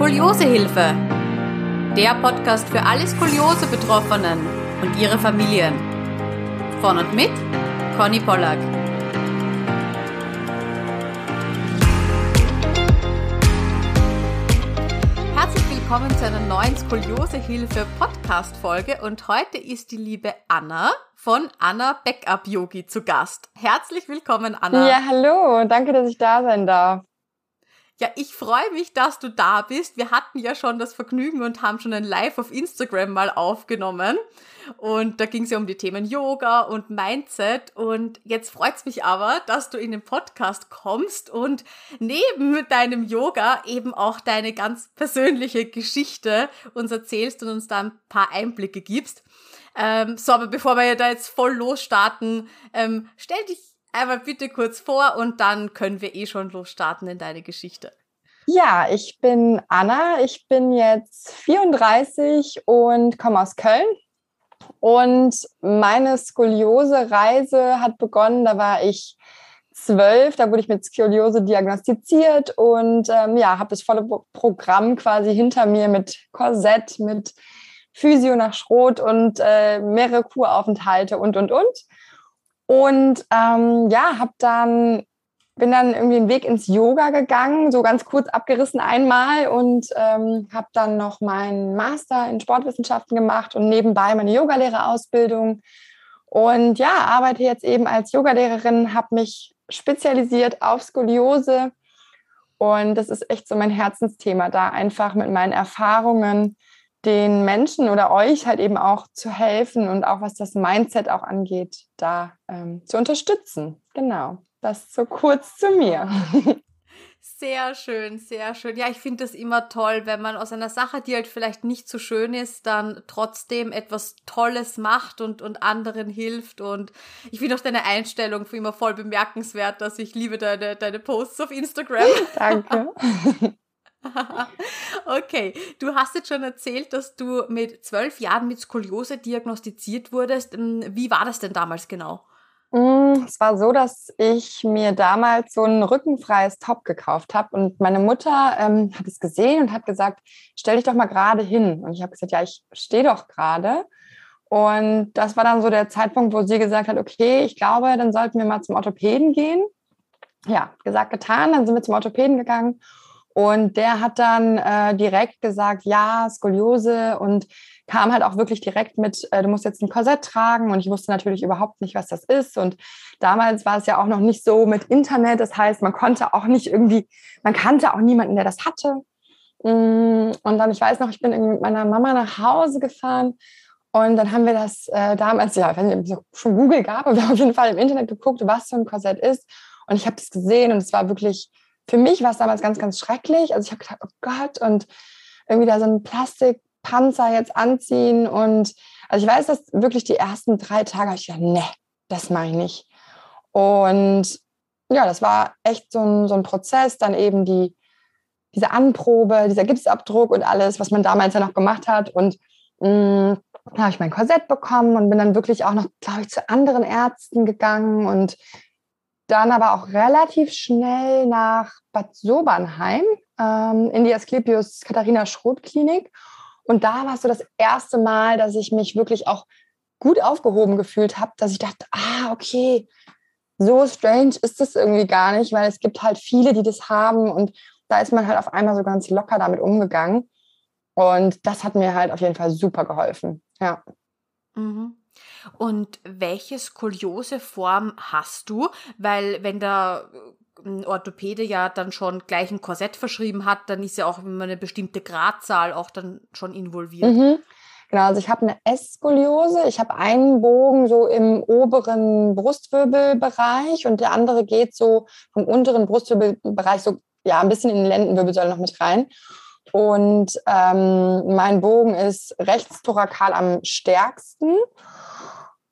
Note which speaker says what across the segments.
Speaker 1: Skoliosehilfe. Der Podcast für alle Skoliose-Betroffenen und ihre Familien. Von und mit Conny Pollack. Herzlich willkommen zu einer neuen Skoliosehilfe Podcast Folge und heute ist die liebe Anna von Anna Backup Yogi zu Gast. Herzlich willkommen Anna.
Speaker 2: Ja, hallo, danke, dass ich da sein darf.
Speaker 1: Ja, ich freue mich, dass du da bist. Wir hatten ja schon das Vergnügen und haben schon ein Live auf Instagram mal aufgenommen. Und da ging es ja um die Themen Yoga und Mindset. Und jetzt freut es mich aber, dass du in den Podcast kommst und neben deinem Yoga eben auch deine ganz persönliche Geschichte uns erzählst und uns da ein paar Einblicke gibst. Ähm, so, aber bevor wir da jetzt voll losstarten, ähm, stell dich einmal bitte kurz vor und dann können wir eh schon losstarten in deine Geschichte.
Speaker 2: Ja, ich bin Anna, ich bin jetzt 34 und komme aus Köln. Und meine Skoliose-Reise hat begonnen, da war ich zwölf, da wurde ich mit Skoliose diagnostiziert und ähm, ja, habe das volle Programm quasi hinter mir mit Korsett, mit Physio nach Schrot und äh, mehrere Kuraufenthalte und, und, und. Und ähm, ja, habe dann bin dann irgendwie einen Weg ins Yoga gegangen, so ganz kurz abgerissen einmal und ähm, habe dann noch meinen Master in Sportwissenschaften gemacht und nebenbei meine Yogalehrerausbildung. Und ja, arbeite jetzt eben als Yogalehrerin, habe mich spezialisiert auf Skoliose. Und das ist echt so mein Herzensthema, da einfach mit meinen Erfahrungen den Menschen oder euch halt eben auch zu helfen und auch was das Mindset auch angeht, da ähm, zu unterstützen. Genau, das so kurz zu mir.
Speaker 1: Sehr schön, sehr schön. Ja, ich finde das immer toll, wenn man aus einer Sache, die halt vielleicht nicht so schön ist, dann trotzdem etwas Tolles macht und, und anderen hilft. Und ich finde auch deine Einstellung für immer voll bemerkenswert, dass ich liebe deine, deine Posts auf Instagram.
Speaker 2: Danke.
Speaker 1: okay, du hast jetzt schon erzählt, dass du mit zwölf Jahren mit Skoliose diagnostiziert wurdest. Ähm, wie war das denn damals genau?
Speaker 2: Mm, es war so, dass ich mir damals so ein rückenfreies Top gekauft habe und meine Mutter ähm, hat es gesehen und hat gesagt, stell dich doch mal gerade hin. Und ich habe gesagt, ja, ich stehe doch gerade. Und das war dann so der Zeitpunkt, wo sie gesagt hat, okay, ich glaube, dann sollten wir mal zum Orthopäden gehen. Ja, gesagt, getan. Dann sind wir zum Orthopäden gegangen und der hat dann äh, direkt gesagt, ja, Skoliose und kam halt auch wirklich direkt mit, äh, du musst jetzt ein Korsett tragen. Und ich wusste natürlich überhaupt nicht, was das ist. Und damals war es ja auch noch nicht so mit Internet. Das heißt, man konnte auch nicht irgendwie, man kannte auch niemanden, der das hatte. Mm, und dann, ich weiß noch, ich bin mit meiner Mama nach Hause gefahren und dann haben wir das äh, damals, ja, ob es schon Google gab, aber wir haben auf jeden Fall im Internet geguckt, was so ein Korsett ist. Und ich habe das gesehen und es war wirklich für mich war es damals ganz, ganz schrecklich. Also ich habe gedacht, oh Gott, und irgendwie da so ein Plastikpanzer jetzt anziehen. Und also ich weiß, dass wirklich die ersten drei Tage ich gedacht, nee, das mache ich nicht. Und ja, das war echt so ein, so ein Prozess, dann eben die, diese Anprobe, dieser Gipsabdruck und alles, was man damals ja noch gemacht hat. Und mh, mm, da habe ich mein Korsett bekommen und bin dann wirklich auch noch, glaube ich, zu anderen Ärzten gegangen und dann aber auch relativ schnell nach Bad Sobernheim ähm, in die Asklepios Katharina Schroth Klinik. Und da war es so das erste Mal, dass ich mich wirklich auch gut aufgehoben gefühlt habe, dass ich dachte, ah, okay, so strange ist das irgendwie gar nicht, weil es gibt halt viele, die das haben und da ist man halt auf einmal so ganz locker damit umgegangen. Und das hat mir halt auf jeden Fall super geholfen. Ja.
Speaker 1: Mhm. Und welche Skolioseform hast du? Weil wenn der äh, Orthopäde ja dann schon gleich ein Korsett verschrieben hat, dann ist ja auch immer eine bestimmte Gradzahl auch dann schon involviert.
Speaker 2: Mhm. Genau, also ich habe eine S-Skoliose. Ich habe einen Bogen so im oberen Brustwirbelbereich und der andere geht so vom unteren Brustwirbelbereich so ja ein bisschen in den Lendenwirbelsäule noch mit rein. Und ähm, mein Bogen ist rechts thorakal am stärksten.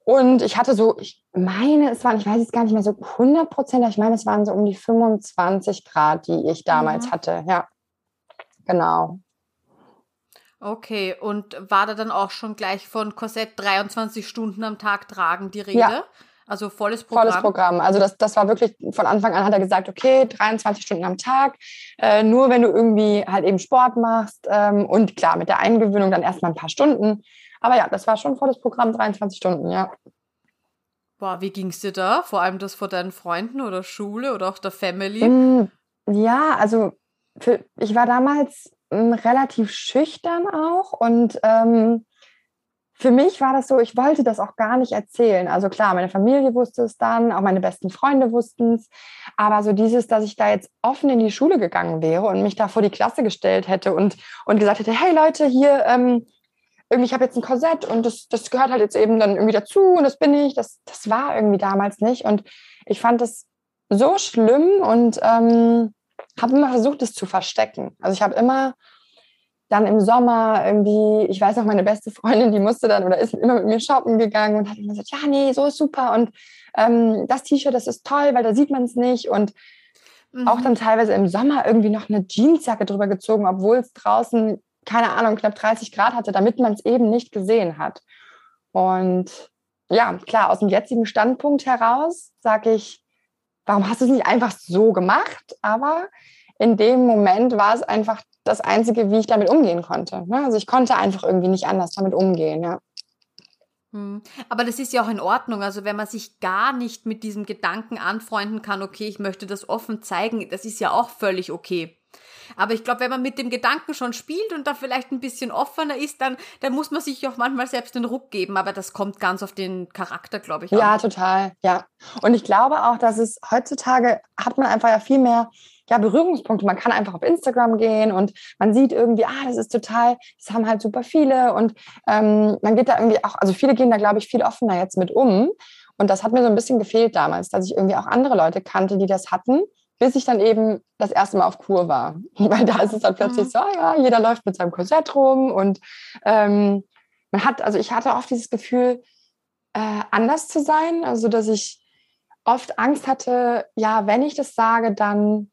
Speaker 2: Und ich hatte so, ich meine, es waren, ich weiß jetzt gar nicht mehr so 100 Prozent, ich meine, es waren so um die 25 Grad, die ich damals mhm. hatte. Ja, genau.
Speaker 1: Okay, und war da dann auch schon gleich von Korsett 23 Stunden am Tag tragen die Rede?
Speaker 2: Ja.
Speaker 1: Also volles Programm.
Speaker 2: Volles Programm. Also das, das war wirklich, von Anfang an hat er gesagt, okay, 23 Stunden am Tag, äh, nur wenn du irgendwie halt eben Sport machst ähm, und klar, mit der Eingewöhnung dann erstmal ein paar Stunden. Aber ja, das war schon volles Programm, 23 Stunden, ja.
Speaker 1: Boah, wie ging es dir da? Vor allem das vor deinen Freunden oder Schule oder auch der Family?
Speaker 2: Mm, ja, also für, ich war damals mm, relativ schüchtern auch und ähm, für mich war das so, ich wollte das auch gar nicht erzählen. Also klar, meine Familie wusste es dann, auch meine besten Freunde wussten es. Aber so dieses, dass ich da jetzt offen in die Schule gegangen wäre und mich da vor die Klasse gestellt hätte und, und gesagt hätte, hey Leute, hier, ähm, irgendwie, ich habe jetzt ein Korsett und das, das gehört halt jetzt eben dann irgendwie dazu und das bin ich. Das, das war irgendwie damals nicht. Und ich fand das so schlimm und ähm, habe immer versucht, es zu verstecken. Also ich habe immer dann im Sommer irgendwie, ich weiß noch, meine beste Freundin, die musste dann oder ist immer mit mir shoppen gegangen und hat immer gesagt, ja, nee, so ist super und ähm, das T-Shirt, das ist toll, weil da sieht man es nicht und mhm. auch dann teilweise im Sommer irgendwie noch eine Jeansjacke drüber gezogen, obwohl es draußen, keine Ahnung, knapp 30 Grad hatte, damit man es eben nicht gesehen hat. Und ja, klar, aus dem jetzigen Standpunkt heraus sage ich, warum hast du es nicht einfach so gemacht? Aber in dem Moment war es einfach das Einzige, wie ich damit umgehen konnte. Ne? Also ich konnte einfach irgendwie nicht anders damit umgehen, ja.
Speaker 1: Hm. Aber das ist ja auch in Ordnung. Also wenn man sich gar nicht mit diesem Gedanken anfreunden kann, okay, ich möchte das offen zeigen, das ist ja auch völlig okay. Aber ich glaube, wenn man mit dem Gedanken schon spielt und da vielleicht ein bisschen offener ist, dann, dann muss man sich auch manchmal selbst den Ruck geben. Aber das kommt ganz auf den Charakter, glaube ich.
Speaker 2: An. Ja, total. Ja. Und ich glaube auch, dass es heutzutage hat man einfach ja viel mehr ja, Berührungspunkte. Man kann einfach auf Instagram gehen und man sieht irgendwie, ah, das ist total, das haben halt super viele und ähm, man geht da irgendwie auch, also viele gehen da, glaube ich, viel offener jetzt mit um. Und das hat mir so ein bisschen gefehlt damals, dass ich irgendwie auch andere Leute kannte, die das hatten, bis ich dann eben das erste Mal auf Kur war. Weil da ist es dann plötzlich mhm. so, ah ja, jeder läuft mit seinem Korsett rum und ähm, man hat, also ich hatte oft dieses Gefühl, äh, anders zu sein, also dass ich oft Angst hatte, ja, wenn ich das sage, dann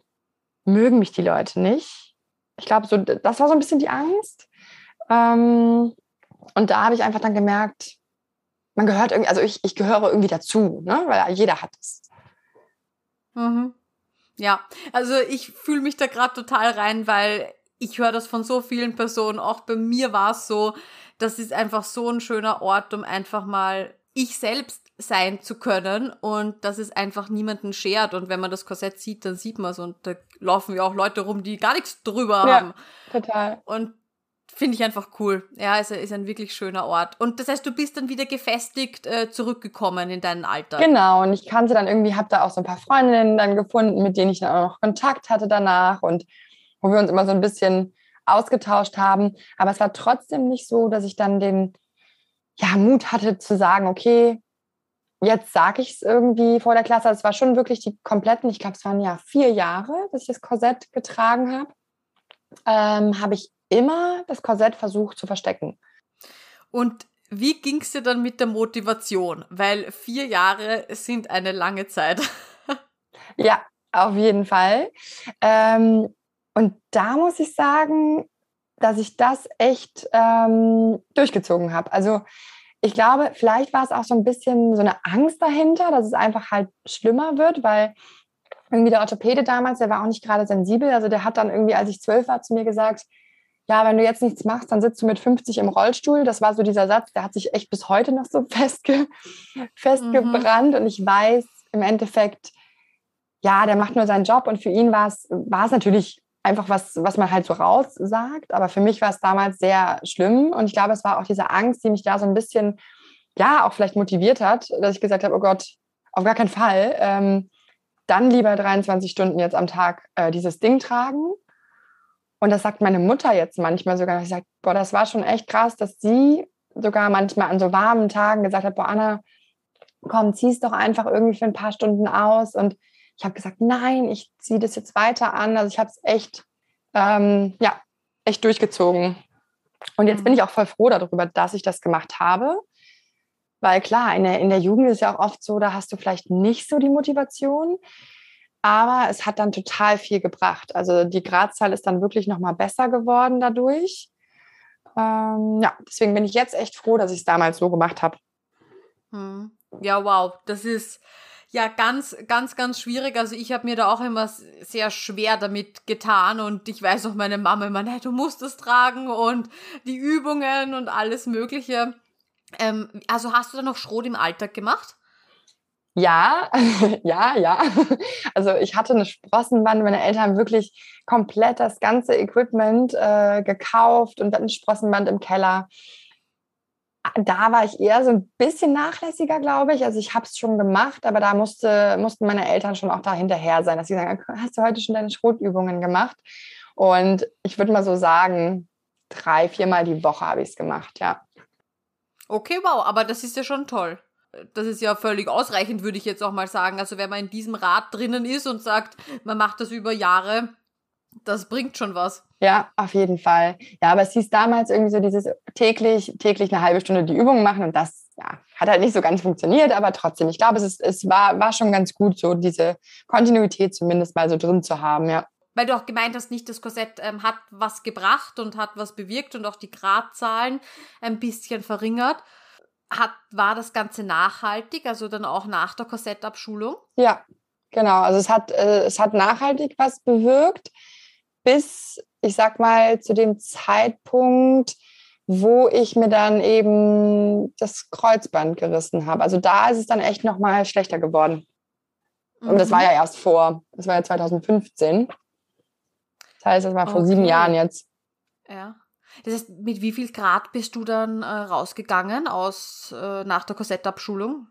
Speaker 2: mögen mich die Leute nicht. Ich glaube, so, das war so ein bisschen die Angst. Ähm, und da habe ich einfach dann gemerkt, man gehört irgendwie, also ich, ich gehöre irgendwie dazu, ne? weil jeder hat es.
Speaker 1: Mhm. Ja, also ich fühle mich da gerade total rein, weil ich höre das von so vielen Personen. Auch bei mir war es so, das ist einfach so ein schöner Ort, um einfach mal ich selbst sein zu können und dass es einfach niemanden schert. Und wenn man das Korsett sieht, dann sieht man es. Und da laufen ja auch Leute rum, die gar nichts drüber ja, haben.
Speaker 2: Total.
Speaker 1: Und finde ich einfach cool. Ja, es ist ein wirklich schöner Ort. Und das heißt, du bist dann wieder gefestigt äh, zurückgekommen in deinen Alltag.
Speaker 2: Genau, und ich kannte dann irgendwie, habe da auch so ein paar Freundinnen dann gefunden, mit denen ich dann auch noch Kontakt hatte danach und wo wir uns immer so ein bisschen ausgetauscht haben. Aber es war trotzdem nicht so, dass ich dann den ja, Mut hatte zu sagen, okay, jetzt sage ich es irgendwie vor der Klasse. Es war schon wirklich die kompletten, ich glaube, es waren ja vier Jahre, bis ich das Korsett getragen habe, ähm, habe ich immer das Korsett versucht zu verstecken.
Speaker 1: Und wie ging es dir dann mit der Motivation? Weil vier Jahre sind eine lange Zeit.
Speaker 2: ja, auf jeden Fall. Ähm, und da muss ich sagen, dass ich das echt ähm, durchgezogen habe. Also ich glaube, vielleicht war es auch so ein bisschen so eine Angst dahinter, dass es einfach halt schlimmer wird, weil irgendwie der Orthopäde damals, der war auch nicht gerade sensibel. Also der hat dann irgendwie, als ich zwölf war, zu mir gesagt, ja, wenn du jetzt nichts machst, dann sitzt du mit 50 im Rollstuhl. Das war so dieser Satz, der hat sich echt bis heute noch so festge festgebrannt. Mhm. Und ich weiß im Endeffekt, ja, der macht nur seinen Job. Und für ihn war es, war es natürlich einfach was, was man halt so raussagt. Aber für mich war es damals sehr schlimm. Und ich glaube, es war auch diese Angst, die mich da so ein bisschen, ja, auch vielleicht motiviert hat, dass ich gesagt habe, oh Gott, auf gar keinen Fall. Ähm, dann lieber 23 Stunden jetzt am Tag äh, dieses Ding tragen. Und das sagt meine Mutter jetzt manchmal sogar. Sie sagt, boah, das war schon echt krass, dass sie sogar manchmal an so warmen Tagen gesagt hat, boah, Anna, komm, zieh es doch einfach irgendwie für ein paar Stunden aus. Und ich habe gesagt, nein, ich ziehe das jetzt weiter an. Also ich habe es echt, ähm, ja, echt durchgezogen. Und jetzt bin mhm. ich auch voll froh darüber, dass ich das gemacht habe. Weil klar, in der, in der Jugend ist ja auch oft so, da hast du vielleicht nicht so die Motivation. Aber es hat dann total viel gebracht. Also die Gradzahl ist dann wirklich nochmal besser geworden dadurch. Ähm, ja, deswegen bin ich jetzt echt froh, dass ich es damals so gemacht habe.
Speaker 1: Hm. Ja, wow, das ist ja ganz, ganz, ganz schwierig. Also ich habe mir da auch immer sehr schwer damit getan und ich weiß auch meine Mama immer, nee, du musst es tragen und die Übungen und alles Mögliche. Ähm, also hast du da noch Schrot im Alltag gemacht?
Speaker 2: Ja, ja, ja. Also ich hatte eine Sprossenwand. Meine Eltern haben wirklich komplett das ganze Equipment äh, gekauft und dann ein Sprossenband im Keller. Da war ich eher so ein bisschen nachlässiger, glaube ich. Also ich habe es schon gemacht, aber da musste, mussten meine Eltern schon auch da hinterher sein, dass sie sagen, hast du heute schon deine Schrotübungen gemacht? Und ich würde mal so sagen, drei, viermal die Woche habe ich es gemacht, ja.
Speaker 1: Okay, wow, aber das ist ja schon toll das ist ja völlig ausreichend, würde ich jetzt auch mal sagen. Also wenn man in diesem Rad drinnen ist und sagt, man macht das über Jahre, das bringt schon was.
Speaker 2: Ja, auf jeden Fall. Ja, aber es hieß damals irgendwie so dieses täglich, täglich eine halbe Stunde die Übung machen und das ja, hat halt nicht so ganz funktioniert, aber trotzdem, ich glaube, es, ist, es war, war schon ganz gut, so diese Kontinuität zumindest mal so drin zu haben, ja.
Speaker 1: Weil du auch gemeint hast, nicht das Korsett ähm, hat was gebracht und hat was bewirkt und auch die Gradzahlen ein bisschen verringert. Hat, war das Ganze nachhaltig, also dann auch nach der Korsettabschulung?
Speaker 2: Ja, genau. Also es hat, äh, es hat nachhaltig was bewirkt, bis, ich sag mal, zu dem Zeitpunkt, wo ich mir dann eben das Kreuzband gerissen habe. Also da ist es dann echt nochmal schlechter geworden. Und das war ja mhm. erst vor, das war ja 2015. Das heißt, das war vor okay. sieben Jahren jetzt.
Speaker 1: Ja. Das heißt, mit wie viel Grad bist du dann äh, rausgegangen aus äh, nach der Korsettabschulung?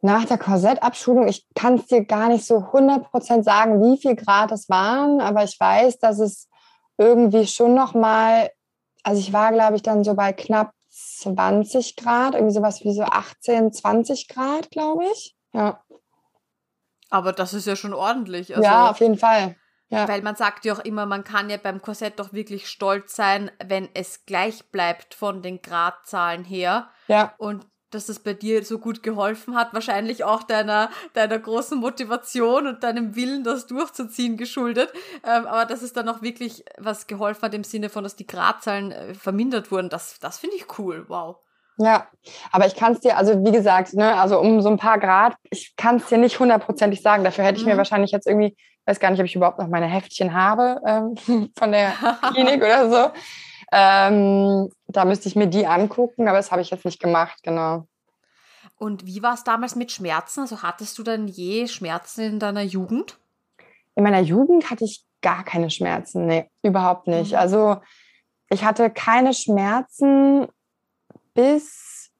Speaker 2: Nach der Korsettabschulung, ich kann es dir gar nicht so 100% sagen, wie viel Grad es waren, aber ich weiß, dass es irgendwie schon noch mal, also ich war, glaube ich, dann so bei knapp 20 Grad, irgendwie sowas wie so 18, 20 Grad, glaube ich. Ja.
Speaker 1: Aber das ist ja schon ordentlich. Also
Speaker 2: ja, auf jeden Fall.
Speaker 1: Ja. Weil man sagt ja auch immer, man kann ja beim Korsett doch wirklich stolz sein, wenn es gleich bleibt von den Gradzahlen her.
Speaker 2: Ja.
Speaker 1: Und dass es bei dir so gut geholfen hat, wahrscheinlich auch deiner, deiner großen Motivation und deinem Willen, das durchzuziehen, geschuldet. Ähm, aber dass es dann auch wirklich was geholfen hat im Sinne von, dass die Gradzahlen äh, vermindert wurden, das, das finde ich cool. Wow.
Speaker 2: Ja, aber ich kann es dir, also wie gesagt, ne, also um so ein paar Grad, ich kann es dir nicht hundertprozentig sagen. Dafür hätte ich mhm. mir wahrscheinlich jetzt irgendwie weiß gar nicht, ob ich überhaupt noch meine Heftchen habe ähm, von der Klinik oder so. Ähm, da müsste ich mir die angucken, aber das habe ich jetzt nicht gemacht, genau.
Speaker 1: Und wie war es damals mit Schmerzen? Also hattest du dann je Schmerzen in deiner Jugend?
Speaker 2: In meiner Jugend hatte ich gar keine Schmerzen, nee, überhaupt nicht. Mhm. Also ich hatte keine Schmerzen bis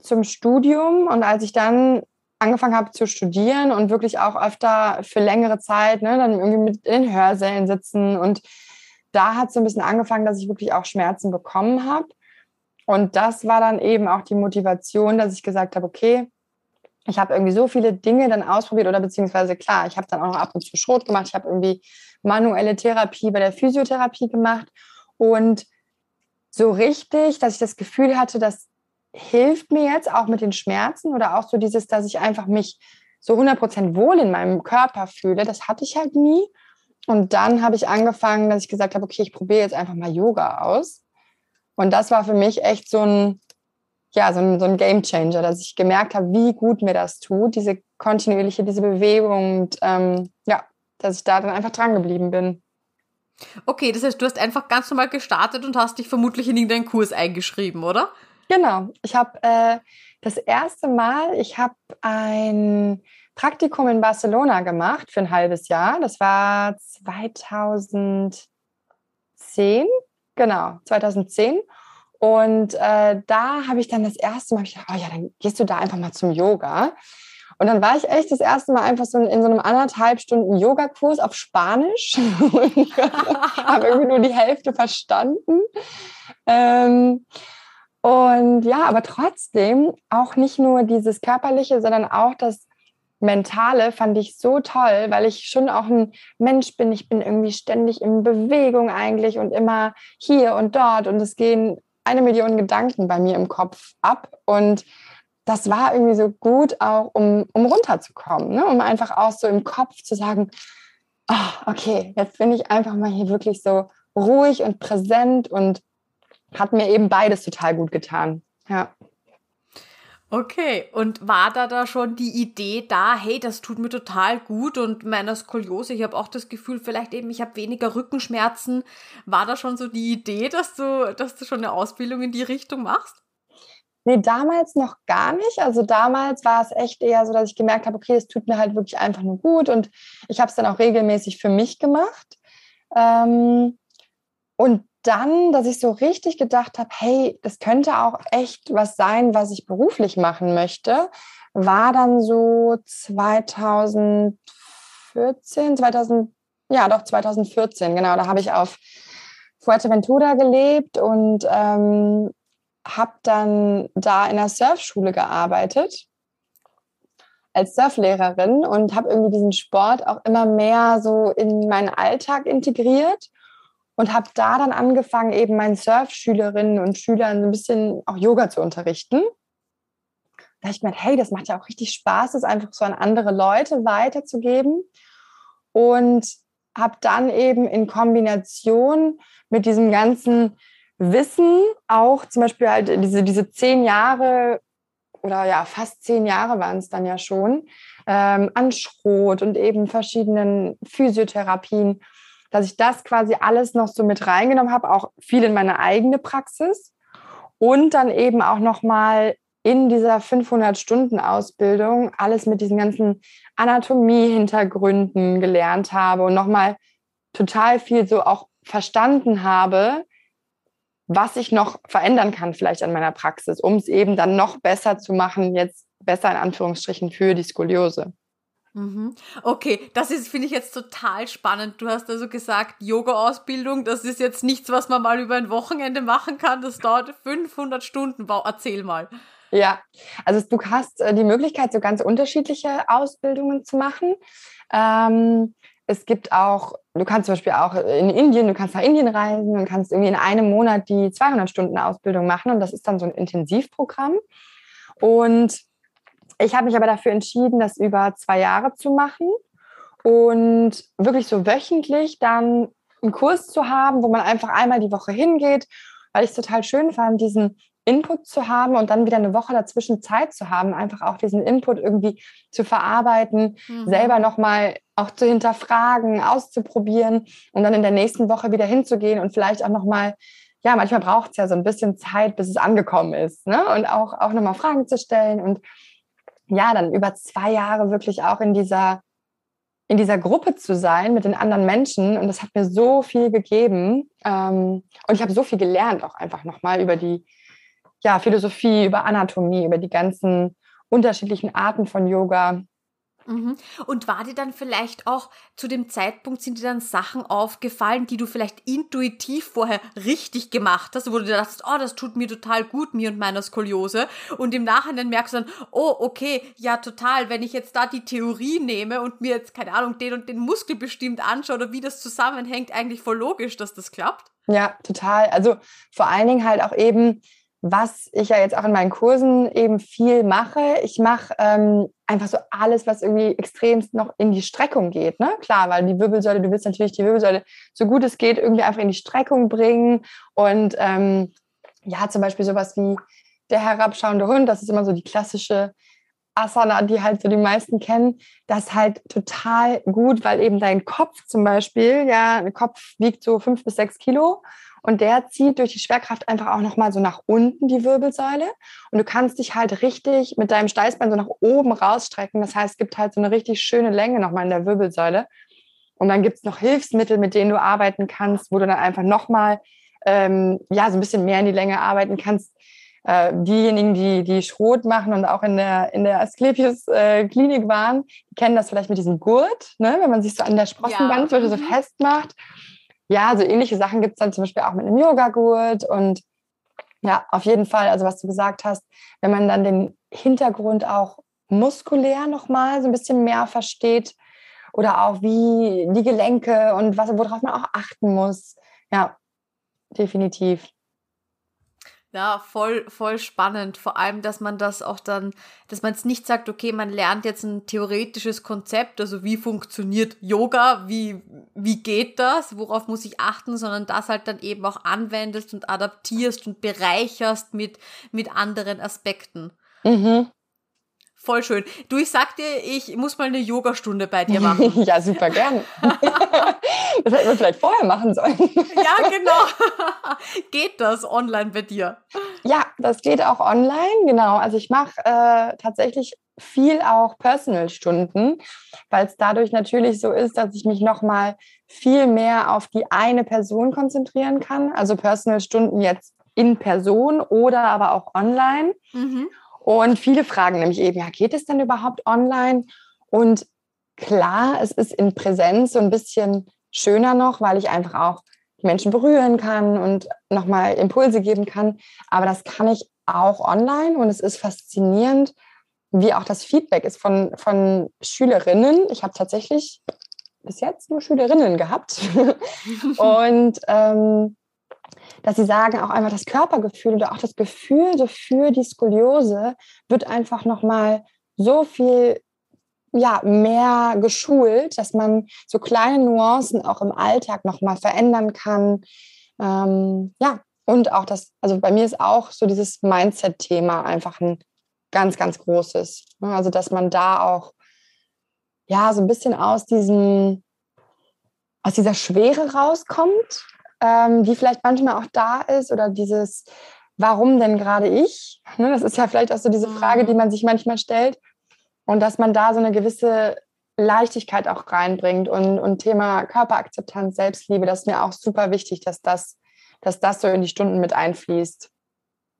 Speaker 2: zum Studium und als ich dann angefangen habe zu studieren und wirklich auch öfter für längere Zeit, ne, dann irgendwie mit in den Hörsälen sitzen. Und da hat es so ein bisschen angefangen, dass ich wirklich auch Schmerzen bekommen habe. Und das war dann eben auch die Motivation, dass ich gesagt habe, okay, ich habe irgendwie so viele Dinge dann ausprobiert oder beziehungsweise klar, ich habe dann auch noch ab und zu Schrot gemacht, ich habe irgendwie manuelle Therapie bei der Physiotherapie gemacht und so richtig, dass ich das Gefühl hatte, dass hilft mir jetzt auch mit den Schmerzen oder auch so dieses, dass ich einfach mich so 100% wohl in meinem Körper fühle, das hatte ich halt nie. Und dann habe ich angefangen, dass ich gesagt habe, okay, ich probiere jetzt einfach mal Yoga aus. Und das war für mich echt so ein, ja, so ein, so ein Game Changer, dass ich gemerkt habe, wie gut mir das tut, diese kontinuierliche, diese Bewegung und ähm, ja, dass ich da dann einfach dran geblieben bin.
Speaker 1: Okay, das heißt, du hast einfach ganz normal gestartet und hast dich vermutlich in irgendeinen Kurs eingeschrieben, oder?
Speaker 2: Genau. Ich habe äh, das erste Mal, ich habe ein Praktikum in Barcelona gemacht für ein halbes Jahr. Das war 2010, genau, 2010. Und äh, da habe ich dann das erste Mal gedacht, oh ja, dann gehst du da einfach mal zum Yoga. Und dann war ich echt das erste Mal einfach so in so einem anderthalb Stunden Yogakurs auf Spanisch habe irgendwie nur die Hälfte verstanden. Ähm, und ja, aber trotzdem auch nicht nur dieses Körperliche, sondern auch das Mentale fand ich so toll, weil ich schon auch ein Mensch bin. Ich bin irgendwie ständig in Bewegung eigentlich und immer hier und dort und es gehen eine Million Gedanken bei mir im Kopf ab und das war irgendwie so gut auch, um, um runterzukommen, ne? um einfach auch so im Kopf zu sagen, oh, okay, jetzt bin ich einfach mal hier wirklich so ruhig und präsent und hat mir eben beides total gut getan. Ja.
Speaker 1: Okay, und war da da schon die Idee da, hey, das tut mir total gut und meiner Skoliose, ich habe auch das Gefühl, vielleicht eben, ich habe weniger Rückenschmerzen. War da schon so die Idee, dass du, dass du schon eine Ausbildung in die Richtung machst?
Speaker 2: Nee, damals noch gar nicht. Also damals war es echt eher so, dass ich gemerkt habe, okay, es tut mir halt wirklich einfach nur gut und ich habe es dann auch regelmäßig für mich gemacht. Ähm, und dann, dass ich so richtig gedacht habe, hey, das könnte auch echt was sein, was ich beruflich machen möchte, war dann so 2014, 2000, ja doch 2014, genau. Da habe ich auf Fuerteventura gelebt und ähm, habe dann da in der Surfschule gearbeitet als Surflehrerin und habe irgendwie diesen Sport auch immer mehr so in meinen Alltag integriert und habe da dann angefangen, eben meinen Surfschülerinnen und Schülern so ein bisschen auch Yoga zu unterrichten. Da habe ich gemerkt, hey, das macht ja auch richtig Spaß, das einfach so an andere Leute weiterzugeben. Und habe dann eben in Kombination mit diesem ganzen Wissen auch zum Beispiel halt diese, diese zehn Jahre oder ja, fast zehn Jahre waren es dann ja schon, ähm, an Schrot und eben verschiedenen Physiotherapien dass ich das quasi alles noch so mit reingenommen habe, auch viel in meine eigene Praxis und dann eben auch noch mal in dieser 500-Stunden-Ausbildung alles mit diesen ganzen Anatomie-Hintergründen gelernt habe und nochmal total viel so auch verstanden habe, was ich noch verändern kann vielleicht an meiner Praxis, um es eben dann noch besser zu machen, jetzt besser in Anführungsstrichen für die Skoliose.
Speaker 1: Mhm. Okay, das ist, finde ich jetzt total spannend. Du hast also gesagt, Yoga-Ausbildung, das ist jetzt nichts, was man mal über ein Wochenende machen kann. Das dauert 500 Stunden. Wow, erzähl mal.
Speaker 2: Ja, also du hast äh, die Möglichkeit, so ganz unterschiedliche Ausbildungen zu machen. Ähm, es gibt auch, du kannst zum Beispiel auch in Indien, du kannst nach Indien reisen und kannst irgendwie in einem Monat die 200 Stunden Ausbildung machen und das ist dann so ein Intensivprogramm. Und ich habe mich aber dafür entschieden, das über zwei Jahre zu machen und wirklich so wöchentlich dann einen Kurs zu haben, wo man einfach einmal die Woche hingeht, weil ich es total schön fand, diesen Input zu haben und dann wieder eine Woche dazwischen Zeit zu haben, einfach auch diesen Input irgendwie zu verarbeiten, mhm. selber nochmal auch zu hinterfragen, auszuprobieren und dann in der nächsten Woche wieder hinzugehen und vielleicht auch nochmal, ja, manchmal braucht es ja so ein bisschen Zeit, bis es angekommen ist, ne? Und auch, auch nochmal Fragen zu stellen und ja, dann über zwei Jahre wirklich auch in dieser, in dieser Gruppe zu sein mit den anderen Menschen. Und das hat mir so viel gegeben. Ähm, und ich habe so viel gelernt, auch einfach nochmal über die ja, Philosophie, über Anatomie, über die ganzen unterschiedlichen Arten von Yoga.
Speaker 1: Mhm. Und war dir dann vielleicht auch zu dem Zeitpunkt, sind dir dann Sachen aufgefallen, die du vielleicht intuitiv vorher richtig gemacht hast, wo du dachtest, oh, das tut mir total gut, mir und meiner Skoliose. Und im Nachhinein merkst du dann, oh, okay, ja, total, wenn ich jetzt da die Theorie nehme und mir jetzt, keine Ahnung, den und den Muskel bestimmt anschaue oder wie das zusammenhängt, eigentlich voll logisch, dass das klappt.
Speaker 2: Ja, total. Also vor allen Dingen halt auch eben, was ich ja jetzt auch in meinen Kursen eben viel mache. Ich mache ähm, einfach so alles, was irgendwie extremst noch in die Streckung geht. Ne? Klar, weil die Wirbelsäule, du willst natürlich die Wirbelsäule so gut es geht irgendwie einfach in die Streckung bringen. Und ähm, ja, zum Beispiel sowas wie der herabschauende Hund, das ist immer so die klassische Asana, die halt so die meisten kennen, das ist halt total gut, weil eben dein Kopf zum Beispiel, ja, ein Kopf wiegt so fünf bis sechs Kilo und der zieht durch die Schwerkraft einfach auch nochmal so nach unten die Wirbelsäule. Und du kannst dich halt richtig mit deinem Steißbein so nach oben rausstrecken. Das heißt, es gibt halt so eine richtig schöne Länge nochmal in der Wirbelsäule. Und dann gibt es noch Hilfsmittel, mit denen du arbeiten kannst, wo du dann einfach nochmal ähm, ja, so ein bisschen mehr in die Länge arbeiten kannst. Äh, diejenigen, die, die Schrot machen und auch in der, in der Asklepios-Klinik äh, waren, die kennen das vielleicht mit diesem Gurt, ne? wenn man sich so an der Sprossenband ja. so mhm. festmacht ja, so ähnliche Sachen gibt es dann zum Beispiel auch mit einem Yoga-Gurt und ja, auf jeden Fall, also was du gesagt hast, wenn man dann den Hintergrund auch muskulär nochmal so ein bisschen mehr versteht oder auch wie die Gelenke und was, worauf man auch achten muss. Ja, definitiv.
Speaker 1: Ja, voll, voll spannend. Vor allem, dass man das auch dann, dass man es nicht sagt, okay, man lernt jetzt ein theoretisches Konzept, also wie funktioniert Yoga, wie, wie geht das, worauf muss ich achten, sondern das halt dann eben auch anwendest und adaptierst und bereicherst mit, mit anderen Aspekten. Mhm. Voll schön. Du, ich sag dir, ich muss mal eine Yogastunde bei dir machen.
Speaker 2: ja, super gern. das hätten wir vielleicht vorher machen sollen.
Speaker 1: ja, genau. geht das online bei dir?
Speaker 2: Ja, das geht auch online, genau. Also ich mache äh, tatsächlich viel auch Personal-Stunden, weil es dadurch natürlich so ist, dass ich mich nochmal viel mehr auf die eine Person konzentrieren kann. Also Personal-Stunden jetzt in Person oder aber auch online. Mhm. Und viele fragen nämlich eben, ja, geht es denn überhaupt online? Und klar, es ist in Präsenz so ein bisschen schöner noch, weil ich einfach auch die Menschen berühren kann und nochmal Impulse geben kann. Aber das kann ich auch online und es ist faszinierend, wie auch das Feedback ist von, von Schülerinnen. Ich habe tatsächlich bis jetzt nur Schülerinnen gehabt. und ähm, dass sie sagen, auch einfach das Körpergefühl oder auch das Gefühl für die Skoliose wird einfach nochmal so viel ja, mehr geschult, dass man so kleine Nuancen auch im Alltag nochmal verändern kann. Ähm, ja, und auch das, also bei mir ist auch so dieses Mindset-Thema einfach ein ganz, ganz großes. Ne? Also, dass man da auch ja so ein bisschen aus diesem, aus dieser Schwere rauskommt ähm, die vielleicht manchmal auch da ist oder dieses, warum denn gerade ich? Ne, das ist ja vielleicht auch so diese Frage, die mhm. man sich manchmal stellt. Und dass man da so eine gewisse Leichtigkeit auch reinbringt und, und Thema Körperakzeptanz, Selbstliebe, das ist mir auch super wichtig, dass das, dass das so in die Stunden mit einfließt.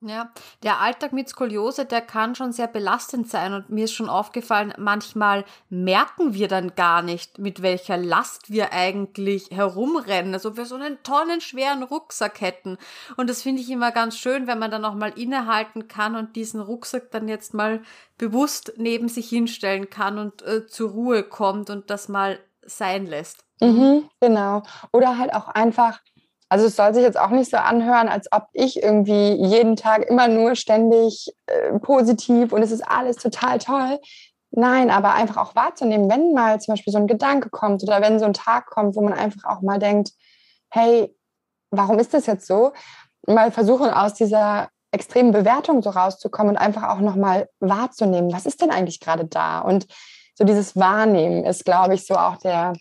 Speaker 1: Ja, der Alltag mit Skoliose, der kann schon sehr belastend sein und mir ist schon aufgefallen, manchmal merken wir dann gar nicht, mit welcher Last wir eigentlich herumrennen, als ob wir so einen tonnenschweren Rucksack hätten. Und das finde ich immer ganz schön, wenn man dann auch mal innehalten kann und diesen Rucksack dann jetzt mal bewusst neben sich hinstellen kann und äh, zur Ruhe kommt und das mal sein lässt.
Speaker 2: Mhm, genau. Oder halt auch einfach also es soll sich jetzt auch nicht so anhören, als ob ich irgendwie jeden Tag immer nur ständig äh, positiv und es ist alles total toll. Nein, aber einfach auch wahrzunehmen, wenn mal zum Beispiel so ein Gedanke kommt oder wenn so ein Tag kommt, wo man einfach auch mal denkt, hey, warum ist das jetzt so? Mal versuchen aus dieser extremen Bewertung so rauszukommen und einfach auch nochmal wahrzunehmen, was ist denn eigentlich gerade da? Und so dieses Wahrnehmen ist, glaube ich, so auch der,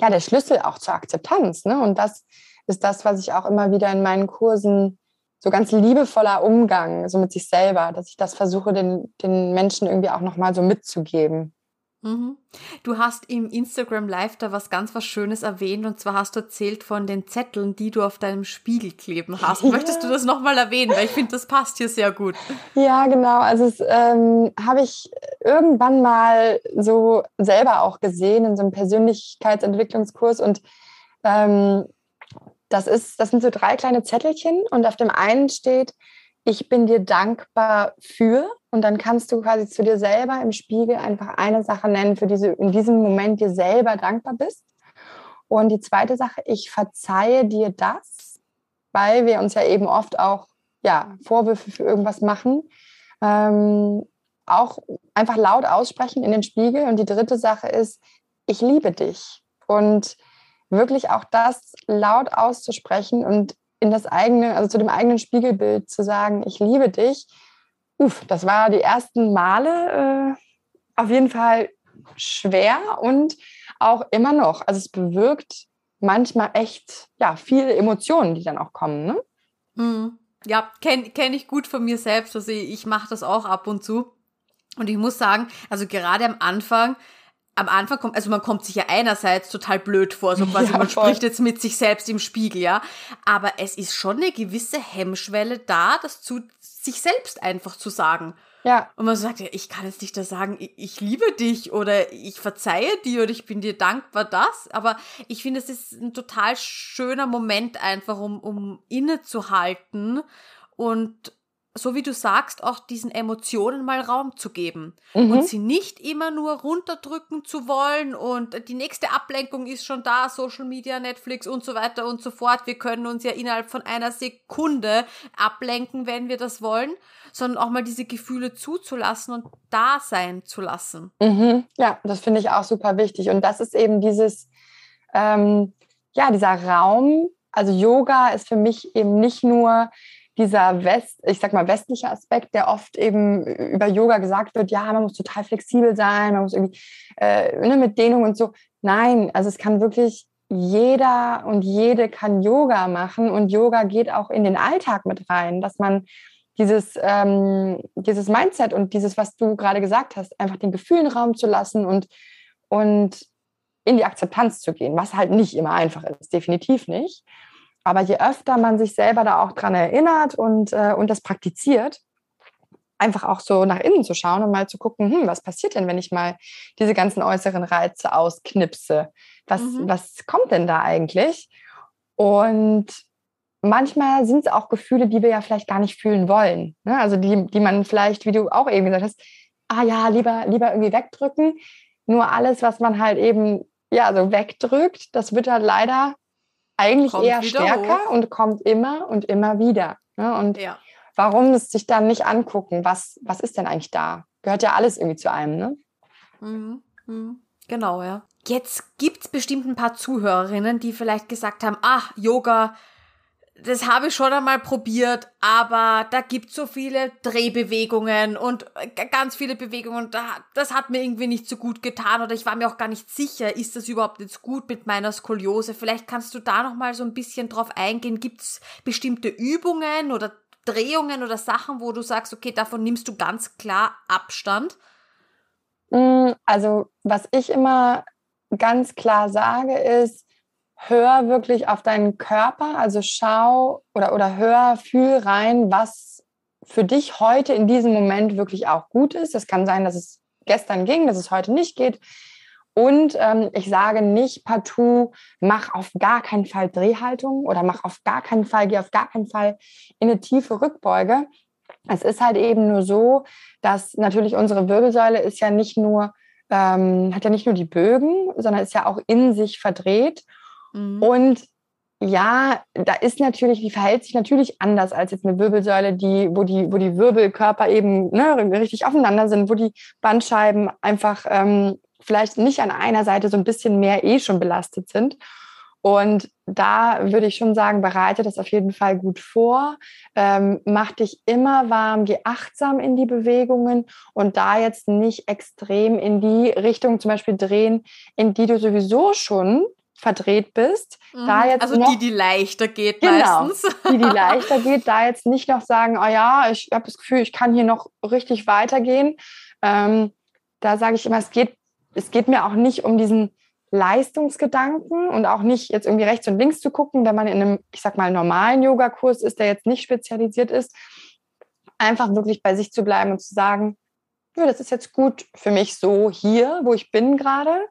Speaker 2: ja, der Schlüssel auch zur Akzeptanz. Ne? Und das ist das, was ich auch immer wieder in meinen Kursen so ganz liebevoller Umgang, so mit sich selber, dass ich das versuche, den, den Menschen irgendwie auch nochmal so mitzugeben.
Speaker 1: Mhm. Du hast im Instagram Live da was ganz was Schönes erwähnt und zwar hast du erzählt von den Zetteln, die du auf deinem Spiegel kleben hast. Ja. Möchtest du das nochmal erwähnen? Weil ich finde, das passt hier sehr gut.
Speaker 2: Ja, genau. Also das ähm, habe ich irgendwann mal so selber auch gesehen in so einem Persönlichkeitsentwicklungskurs und ähm, das, ist, das sind so drei kleine Zettelchen und auf dem einen steht, ich bin dir dankbar für. Und dann kannst du quasi zu dir selber im Spiegel einfach eine Sache nennen, für die du in diesem Moment dir selber dankbar bist. Und die zweite Sache, ich verzeihe dir das, weil wir uns ja eben oft auch ja, Vorwürfe für irgendwas machen. Ähm, auch einfach laut aussprechen in den Spiegel. Und die dritte Sache ist, ich liebe dich. Und wirklich auch das laut auszusprechen und in das eigene, also zu dem eigenen Spiegelbild zu sagen, ich liebe dich. Uff, das war die ersten Male äh, auf jeden Fall schwer und auch immer noch. Also es bewirkt manchmal echt ja viele Emotionen, die dann auch kommen. Ne?
Speaker 1: Mm, ja, kenne kenn ich gut von mir selbst. Also ich mache das auch ab und zu. Und ich muss sagen, also gerade am Anfang, am Anfang kommt, also man kommt sich ja einerseits total blöd vor, so quasi ja, man spricht jetzt mit sich selbst im Spiegel, ja. Aber es ist schon eine gewisse Hemmschwelle da, das zu sich selbst einfach zu sagen. Ja. Und man sagt, ja, ich kann jetzt nicht da sagen, ich, ich liebe dich oder ich verzeihe dir oder ich bin dir dankbar, das. Aber ich finde, es ist ein total schöner Moment einfach, um, um innezuhalten und so wie du sagst, auch diesen Emotionen mal Raum zu geben mhm. und sie nicht immer nur runterdrücken zu wollen und die nächste Ablenkung ist schon da, Social Media, Netflix und so weiter und so fort. Wir können uns ja innerhalb von einer Sekunde ablenken, wenn wir das wollen, sondern auch mal diese Gefühle zuzulassen und da sein zu lassen.
Speaker 2: Mhm. Ja, das finde ich auch super wichtig und das ist eben dieses, ähm, ja, dieser Raum. Also Yoga ist für mich eben nicht nur dieser West, ich sag mal, westliche Aspekt, der oft eben über Yoga gesagt wird, ja, man muss total flexibel sein, man muss irgendwie äh, ne, mit Dehnung und so. Nein, also es kann wirklich jeder und jede kann Yoga machen und Yoga geht auch in den Alltag mit rein, dass man dieses, ähm, dieses Mindset und dieses, was du gerade gesagt hast, einfach den Gefühlen Raum zu lassen und, und in die Akzeptanz zu gehen, was halt nicht immer einfach ist, definitiv nicht. Aber je öfter man sich selber da auch dran erinnert und, äh, und das praktiziert, einfach auch so nach innen zu schauen und mal zu gucken, hm, was passiert denn, wenn ich mal diese ganzen äußeren Reize ausknipse? Was, mhm. was kommt denn da eigentlich? Und manchmal sind es auch Gefühle, die wir ja vielleicht gar nicht fühlen wollen. Ne? Also die, die man vielleicht, wie du auch eben gesagt hast, ah ja, lieber, lieber irgendwie wegdrücken. Nur alles, was man halt eben ja so wegdrückt, das wird halt leider eigentlich kommt eher stärker hoch. und kommt immer und immer wieder. Ne? Und ja. warum es sich dann nicht angucken? Was, was ist denn eigentlich da? Gehört ja alles irgendwie zu einem, ne?
Speaker 1: Mhm. Mhm. Genau, ja. Jetzt gibt es bestimmt ein paar Zuhörerinnen, die vielleicht gesagt haben, ach, Yoga, das habe ich schon einmal probiert, aber da gibt so viele Drehbewegungen und äh, ganz viele Bewegungen. Das hat mir irgendwie nicht so gut getan oder ich war mir auch gar nicht sicher, ist das überhaupt jetzt gut mit meiner Skoliose? Vielleicht kannst du da noch mal so ein bisschen drauf eingehen. Gibt es bestimmte Übungen oder Drehungen oder Sachen, wo du sagst, okay, davon nimmst du ganz klar Abstand?
Speaker 2: Mm, also was ich immer ganz klar sage ist, hör wirklich auf deinen Körper, also schau oder, oder hör, fühl rein, was für dich heute in diesem Moment wirklich auch gut ist. Es kann sein, dass es gestern ging, dass es heute nicht geht. Und ähm, ich sage nicht partout, mach auf gar keinen Fall Drehhaltung oder mach auf gar keinen Fall, geh auf gar keinen Fall in eine tiefe Rückbeuge. Es ist halt eben nur so, dass natürlich unsere Wirbelsäule ist ja nicht nur, ähm, hat ja nicht nur die Bögen, sondern ist ja auch in sich verdreht. Mhm. Und ja, da ist natürlich, die verhält sich natürlich anders als jetzt eine Wirbelsäule, die, wo die, wo die Wirbelkörper eben ne, richtig aufeinander sind, wo die Bandscheiben einfach ähm, vielleicht nicht an einer Seite so ein bisschen mehr eh schon belastet sind. Und da würde ich schon sagen, bereite das auf jeden Fall gut vor. Ähm, mach dich immer warm, geh achtsam in die Bewegungen und da jetzt nicht extrem in die Richtung zum Beispiel drehen, in die du sowieso schon verdreht bist.
Speaker 1: Mhm. Da jetzt also noch, die, die leichter geht genau, meistens.
Speaker 2: Die, die leichter geht, da jetzt nicht noch sagen, oh ja, ich habe das Gefühl, ich kann hier noch richtig weitergehen. Ähm, da sage ich immer, es geht, es geht mir auch nicht um diesen Leistungsgedanken und auch nicht jetzt irgendwie rechts und links zu gucken, wenn man in einem, ich sag mal, normalen Yogakurs ist, der jetzt nicht spezialisiert ist. Einfach wirklich bei sich zu bleiben und zu sagen, ja, das ist jetzt gut für mich so hier, wo ich bin gerade.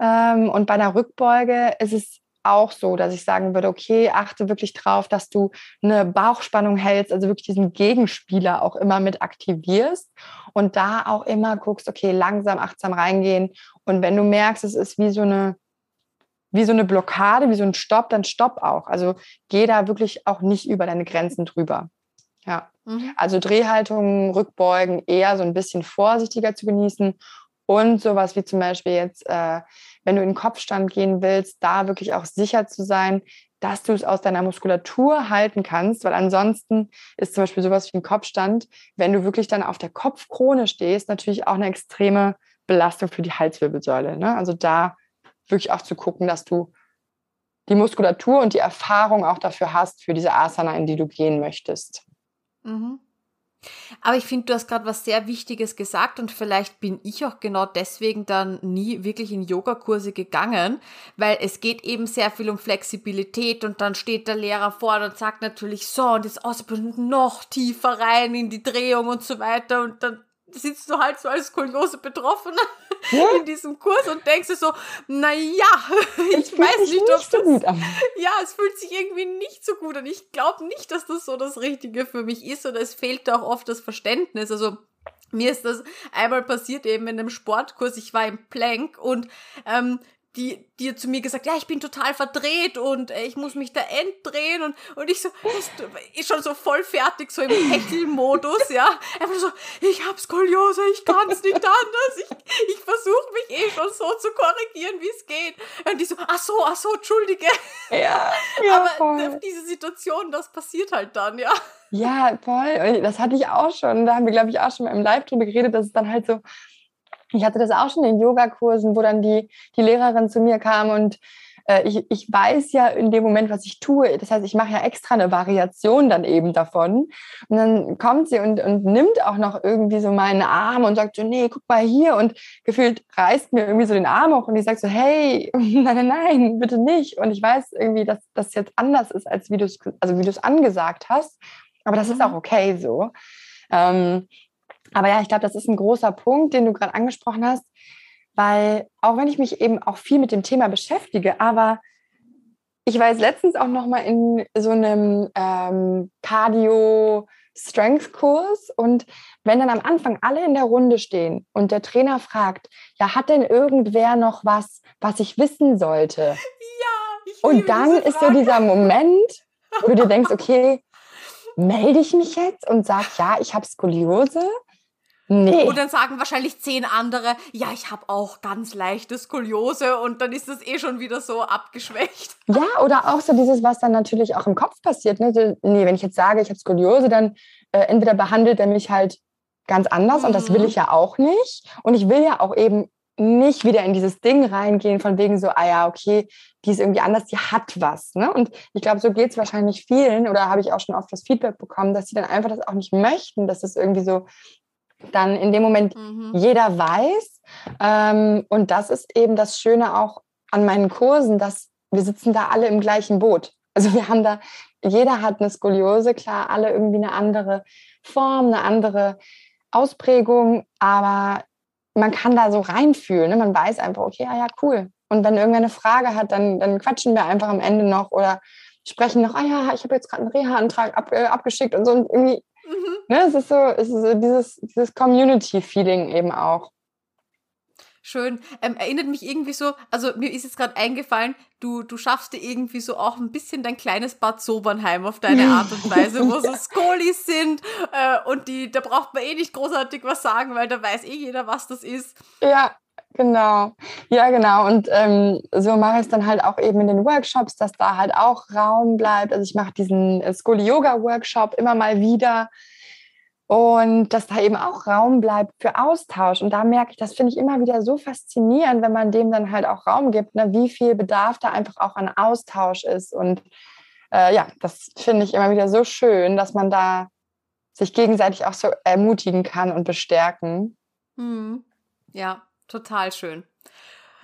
Speaker 2: Ähm, und bei einer Rückbeuge ist es auch so, dass ich sagen würde, okay, achte wirklich drauf, dass du eine Bauchspannung hältst, also wirklich diesen Gegenspieler auch immer mit aktivierst und da auch immer guckst, okay, langsam, achtsam reingehen. Und wenn du merkst, es ist wie so eine, wie so eine Blockade, wie so ein Stopp, dann stopp auch. Also geh da wirklich auch nicht über deine Grenzen drüber. Ja. Mhm. Also Drehhaltungen, Rückbeugen eher so ein bisschen vorsichtiger zu genießen und sowas wie zum Beispiel jetzt, äh, wenn du in den Kopfstand gehen willst, da wirklich auch sicher zu sein, dass du es aus deiner Muskulatur halten kannst, weil ansonsten ist zum Beispiel sowas wie ein Kopfstand, wenn du wirklich dann auf der Kopfkrone stehst, natürlich auch eine extreme Belastung für die Halswirbelsäule. Ne? Also da wirklich auch zu gucken, dass du die Muskulatur und die Erfahrung auch dafür hast, für diese Asana, in die du gehen möchtest.
Speaker 1: Mhm. Aber ich finde, du hast gerade was sehr Wichtiges gesagt und vielleicht bin ich auch genau deswegen dann nie wirklich in Yogakurse gegangen, weil es geht eben sehr viel um Flexibilität und dann steht der Lehrer vor und sagt natürlich so und jetzt ausbilden noch tiefer rein in die Drehung und so weiter und dann sitzt du halt so als Skoliose betroffen ja. in diesem Kurs und denkst du so, na ja, ich weiß nicht,
Speaker 2: ob so das, gut an.
Speaker 1: ja, es fühlt sich irgendwie nicht so gut an. Ich glaube nicht, dass das so das Richtige für mich ist oder es fehlt auch oft das Verständnis. Also mir ist das einmal passiert eben in einem Sportkurs. Ich war im Plank und ähm, die, die zu mir gesagt, ja, ich bin total verdreht und äh, ich muss mich da entdrehen und, und ich so, ist schon so voll fertig, so im Hechelmodus, ja. Einfach so, ich hab Skoliose, ich kann's nicht anders, ich, ich versuche mich eh schon so zu korrigieren, wie es geht. Und die so, ach so, ach so, entschuldige.
Speaker 2: Ja, ja
Speaker 1: Aber voll. diese Situation, das passiert halt dann, ja.
Speaker 2: Ja, voll. Das hatte ich auch schon. Da haben wir, glaube ich, auch schon mal im Live drüber geredet, dass es dann halt so, ich hatte das auch schon in Yogakursen, wo dann die, die Lehrerin zu mir kam und äh, ich, ich weiß ja in dem Moment, was ich tue. Das heißt, ich mache ja extra eine Variation dann eben davon. Und dann kommt sie und, und nimmt auch noch irgendwie so meinen Arm und sagt so, nee, guck mal hier. Und gefühlt reißt mir irgendwie so den Arm hoch und ich sage so, hey, nein, nein, nein, bitte nicht. Und ich weiß irgendwie, dass das jetzt anders ist, als wie du es also wie du es angesagt hast. Aber das ist auch mhm. okay so. Ähm, aber ja, ich glaube, das ist ein großer Punkt, den du gerade angesprochen hast, weil auch wenn ich mich eben auch viel mit dem Thema beschäftige, aber ich war jetzt letztens auch noch mal in so einem ähm, Cardio Strength Kurs und wenn dann am Anfang alle in der Runde stehen und der Trainer fragt, ja, hat denn irgendwer noch was, was ich wissen sollte?
Speaker 1: Ja.
Speaker 2: Ich und dann ist so dieser Moment, wo du dir denkst, okay, melde ich mich jetzt und sage, ja, ich habe Skoliose?
Speaker 1: Nee. Und dann sagen wahrscheinlich zehn andere, ja, ich habe auch ganz leichte Skoliose und dann ist das eh schon wieder so abgeschwächt.
Speaker 2: Ja, oder auch so dieses, was dann natürlich auch im Kopf passiert. Ne? So, nee, wenn ich jetzt sage, ich habe Skoliose, dann äh, entweder behandelt er mich halt ganz anders mhm. und das will mhm. ich ja auch nicht. Und ich will ja auch eben nicht wieder in dieses Ding reingehen, von wegen so, ah ja, okay, die ist irgendwie anders, die hat was. Ne? Und ich glaube, so geht es wahrscheinlich vielen, oder habe ich auch schon oft das Feedback bekommen, dass sie dann einfach das auch nicht möchten, dass es irgendwie so dann in dem Moment mhm. jeder weiß. Ähm, und das ist eben das Schöne auch an meinen Kursen, dass wir sitzen da alle im gleichen Boot. Also wir haben da, jeder hat eine Skoliose, klar, alle irgendwie eine andere Form, eine andere Ausprägung, aber man kann da so reinfühlen. Ne? Man weiß einfach, okay, ja, ja, cool. Und wenn irgendwer eine Frage hat, dann, dann quatschen wir einfach am Ende noch oder sprechen noch, ah ja, ich habe jetzt gerade einen Reha-Antrag ab, äh, abgeschickt und so. Und irgendwie, mhm. ne, es ist so, es ist so dieses, dieses Community-Feeling eben auch.
Speaker 1: Schön. Ähm, erinnert mich irgendwie so, also mir ist jetzt gerade eingefallen, du, du schaffst dir irgendwie so auch ein bisschen dein kleines Bad Sobernheim auf deine Art und Weise, wo so Skolis sind äh, und die, da braucht man eh nicht großartig was sagen, weil da weiß eh jeder, was das ist.
Speaker 2: Ja, Genau, ja genau. Und ähm, so mache ich es dann halt auch eben in den Workshops, dass da halt auch Raum bleibt. Also ich mache diesen äh, Skoli-Yoga-Workshop immer mal wieder und dass da eben auch Raum bleibt für Austausch. Und da merke ich, das finde ich immer wieder so faszinierend, wenn man dem dann halt auch Raum gibt, ne, wie viel Bedarf da einfach auch an Austausch ist. Und äh, ja, das finde ich immer wieder so schön, dass man da sich gegenseitig auch so ermutigen kann und bestärken.
Speaker 1: Mhm. Ja, total schön.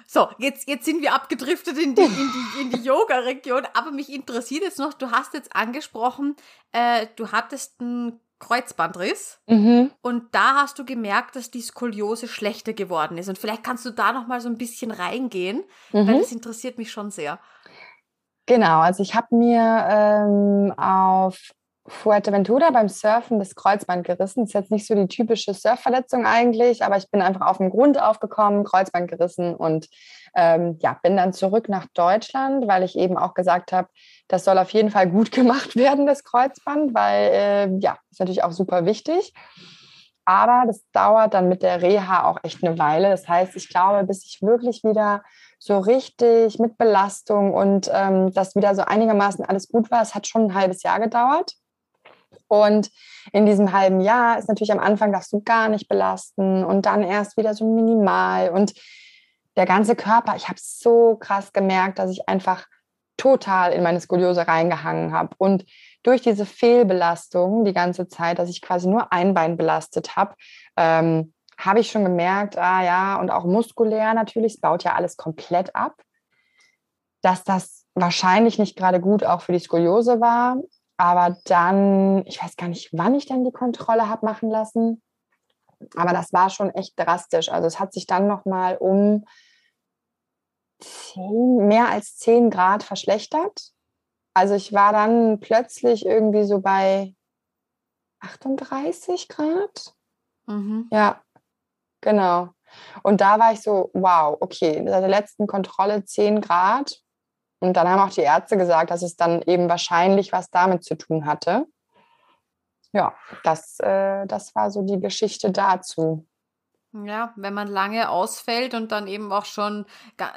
Speaker 1: So, jetzt, jetzt sind wir abgedriftet in die, in die, in die Yoga-Region, aber mich interessiert jetzt noch, du hast jetzt angesprochen, äh, du hattest einen Kreuzbandriss mhm. und da hast du gemerkt, dass die Skoliose schlechter geworden ist. Und vielleicht kannst du da noch mal so ein bisschen reingehen, mhm. weil das interessiert mich schon sehr.
Speaker 2: Genau, also ich habe mir ähm, auf Fuerteventura beim Surfen das Kreuzband gerissen. Das ist jetzt nicht so die typische Surfverletzung eigentlich, aber ich bin einfach auf dem Grund aufgekommen, Kreuzband gerissen und ähm, ja, bin dann zurück nach Deutschland, weil ich eben auch gesagt habe, das soll auf jeden Fall gut gemacht werden, das Kreuzband, weil äh, ja, ist natürlich auch super wichtig. Aber das dauert dann mit der Reha auch echt eine Weile. Das heißt, ich glaube, bis ich wirklich wieder so richtig mit Belastung und ähm, dass wieder so einigermaßen alles gut war, es hat schon ein halbes Jahr gedauert. Und in diesem halben Jahr ist natürlich am Anfang darfst du gar nicht belasten und dann erst wieder so minimal. Und der ganze Körper, ich habe so krass gemerkt, dass ich einfach total in meine Skoliose reingehangen habe. Und durch diese Fehlbelastung die ganze Zeit, dass ich quasi nur ein Bein belastet habe, ähm, habe ich schon gemerkt, ah ja, und auch muskulär natürlich, es baut ja alles komplett ab, dass das wahrscheinlich nicht gerade gut auch für die Skoliose war. Aber dann, ich weiß gar nicht, wann ich dann die Kontrolle habe machen lassen. Aber das war schon echt drastisch. Also es hat sich dann nochmal um 10, mehr als 10 Grad verschlechtert. Also ich war dann plötzlich irgendwie so bei 38 Grad. Mhm. Ja, genau. Und da war ich so, wow, okay, seit der letzten Kontrolle 10 Grad. Und dann haben auch die Ärzte gesagt, dass es dann eben wahrscheinlich was damit zu tun hatte. Ja, das, äh, das war so die Geschichte dazu.
Speaker 1: Ja, wenn man lange ausfällt und dann eben auch schon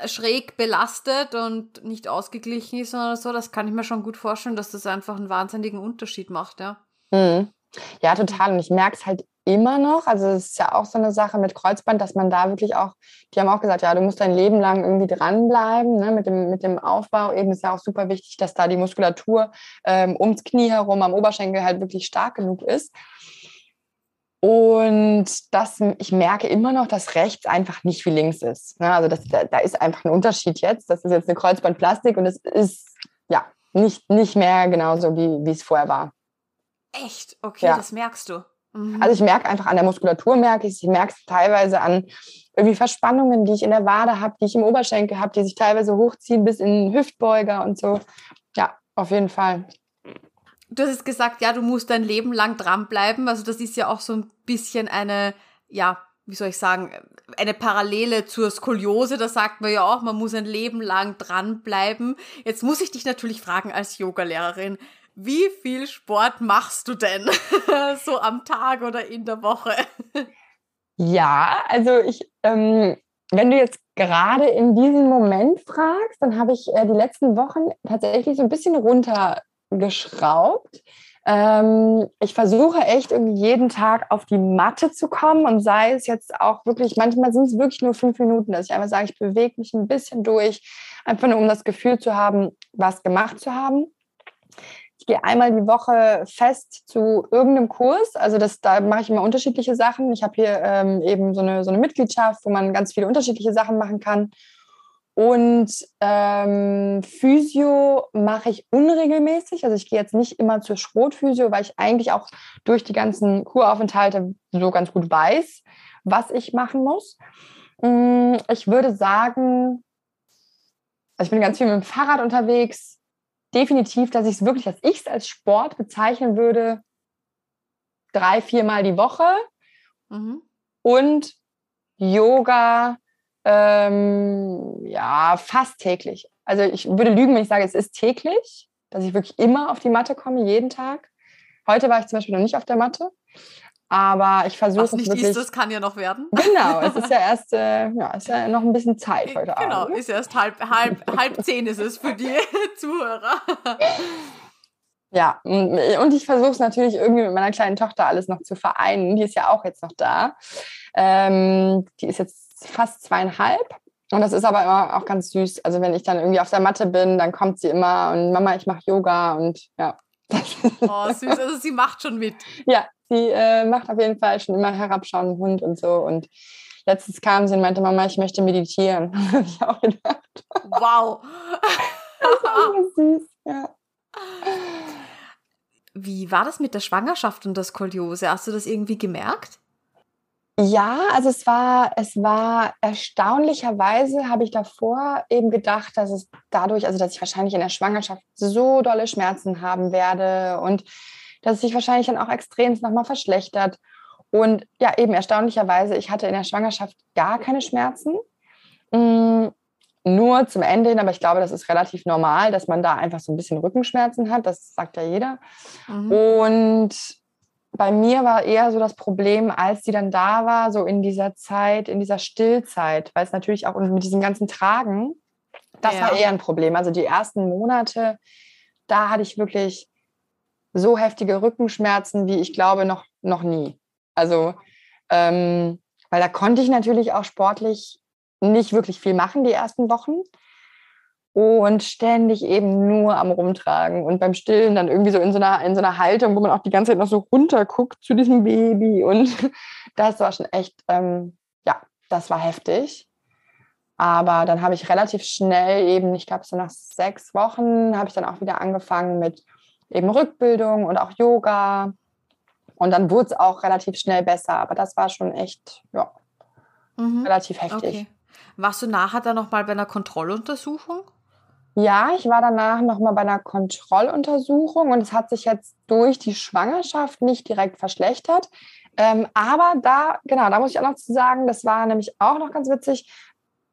Speaker 1: schräg belastet und nicht ausgeglichen ist oder so, das kann ich mir schon gut vorstellen, dass das einfach einen wahnsinnigen Unterschied macht, ja.
Speaker 2: Mhm. Ja, total. Und ich merke es halt immer noch. Also es ist ja auch so eine Sache mit Kreuzband, dass man da wirklich auch, die haben auch gesagt, ja, du musst dein Leben lang irgendwie dranbleiben, ne, mit, dem, mit dem Aufbau. Eben ist ja auch super wichtig, dass da die Muskulatur ähm, ums Knie herum am Oberschenkel halt wirklich stark genug ist. Und das, ich merke immer noch, dass rechts einfach nicht wie links ist. Ne? Also das, da, da ist einfach ein Unterschied jetzt. Das ist jetzt eine Kreuzbandplastik und es ist ja nicht, nicht mehr genauso, wie, wie es vorher war.
Speaker 1: Echt? Okay, ja. das merkst du.
Speaker 2: Mhm. Also ich merke einfach an der Muskulatur, merke ich, ich merke es teilweise an irgendwie Verspannungen, die ich in der Wade habe, die ich im Oberschenkel habe, die sich teilweise hochziehen bis in den Hüftbeuger und so. Ja, auf jeden Fall.
Speaker 1: Du hast gesagt, ja, du musst dein Leben lang dranbleiben. Also das ist ja auch so ein bisschen eine, ja, wie soll ich sagen, eine Parallele zur Skoliose. Da sagt man ja auch, man muss ein Leben lang dranbleiben. Jetzt muss ich dich natürlich fragen als Yogalehrerin, wie viel Sport machst du denn so am Tag oder in der Woche?
Speaker 2: Ja, also ich, ähm, wenn du jetzt gerade in diesem Moment fragst, dann habe ich äh, die letzten Wochen tatsächlich so ein bisschen runtergeschraubt. Ähm, ich versuche echt irgendwie jeden Tag auf die Matte zu kommen und sei es jetzt auch wirklich, manchmal sind es wirklich nur fünf Minuten, dass ich einfach sage, ich bewege mich ein bisschen durch, einfach nur um das Gefühl zu haben, was gemacht zu haben. Gehe einmal die Woche fest zu irgendeinem Kurs. Also das, da mache ich immer unterschiedliche Sachen. Ich habe hier ähm, eben so eine, so eine Mitgliedschaft, wo man ganz viele unterschiedliche Sachen machen kann. Und ähm, Physio mache ich unregelmäßig. Also ich gehe jetzt nicht immer zur Schrotphysio, weil ich eigentlich auch durch die ganzen Kuraufenthalte so ganz gut weiß, was ich machen muss. Mm, ich würde sagen, also ich bin ganz viel mit dem Fahrrad unterwegs definitiv, dass ich es wirklich, dass ich es als Sport bezeichnen würde, drei, viermal die Woche. Mhm. Und Yoga, ähm, ja, fast täglich. Also ich würde lügen, wenn ich sage, es ist täglich, dass ich wirklich immer auf die Matte komme, jeden Tag. Heute war ich zum Beispiel noch nicht auf der Matte. Aber ich versuche
Speaker 1: es nicht ist, das kann ja noch werden.
Speaker 2: Genau, es ist ja erst, äh, ja, ist ja noch ein bisschen Zeit heute
Speaker 1: genau,
Speaker 2: Abend.
Speaker 1: Genau, ist erst halb, halb, halb zehn ist es für die Zuhörer.
Speaker 2: Ja, und ich versuche es natürlich irgendwie mit meiner kleinen Tochter alles noch zu vereinen. Die ist ja auch jetzt noch da. Ähm, die ist jetzt fast zweieinhalb. Und das ist aber immer auch ganz süß. Also wenn ich dann irgendwie auf der Matte bin, dann kommt sie immer und Mama, ich mache Yoga und ja.
Speaker 1: Oh, süß. Also sie macht schon mit.
Speaker 2: Ja, sie äh, macht auf jeden Fall schon immer herabschauenden Hund und so. Und letztens kam sie und meinte, Mama, ich möchte meditieren. habe ich auch gedacht.
Speaker 1: Wow.
Speaker 2: das süß, ja.
Speaker 1: Wie war das mit der Schwangerschaft und der Skoliose? Hast du das irgendwie gemerkt?
Speaker 2: Ja, also es war, es war erstaunlicherweise, habe ich davor eben gedacht, dass es dadurch, also dass ich wahrscheinlich in der Schwangerschaft so dolle Schmerzen haben werde und dass es sich wahrscheinlich dann auch extrem nochmal verschlechtert. Und ja, eben erstaunlicherweise, ich hatte in der Schwangerschaft gar keine Schmerzen. Mm, nur zum Ende hin, aber ich glaube, das ist relativ normal, dass man da einfach so ein bisschen Rückenschmerzen hat. Das sagt ja jeder. Mhm. Und bei mir war eher so das Problem, als sie dann da war, so in dieser Zeit, in dieser Stillzeit, weil es natürlich auch mit diesem ganzen Tragen, das ja. war eher ein Problem. Also die ersten Monate, da hatte ich wirklich so heftige Rückenschmerzen, wie ich glaube noch, noch nie. Also, ähm, weil da konnte ich natürlich auch sportlich nicht wirklich viel machen die ersten Wochen und ständig eben nur am Rumtragen und beim Stillen dann irgendwie so in so einer, in so einer Haltung, wo man auch die ganze Zeit noch so runterguckt zu diesem Baby und das war schon echt, ähm, ja, das war heftig. Aber dann habe ich relativ schnell eben, ich glaube so nach sechs Wochen, habe ich dann auch wieder angefangen mit eben Rückbildung und auch Yoga. Und dann wurde es auch relativ schnell besser. Aber das war schon echt, ja, mhm. relativ heftig. Okay.
Speaker 1: Warst du nachher dann nochmal bei einer Kontrolluntersuchung?
Speaker 2: Ja, ich war danach nochmal bei einer Kontrolluntersuchung und es hat sich jetzt durch die Schwangerschaft nicht direkt verschlechtert. Ähm, aber da, genau, da muss ich auch noch zu sagen, das war nämlich auch noch ganz witzig.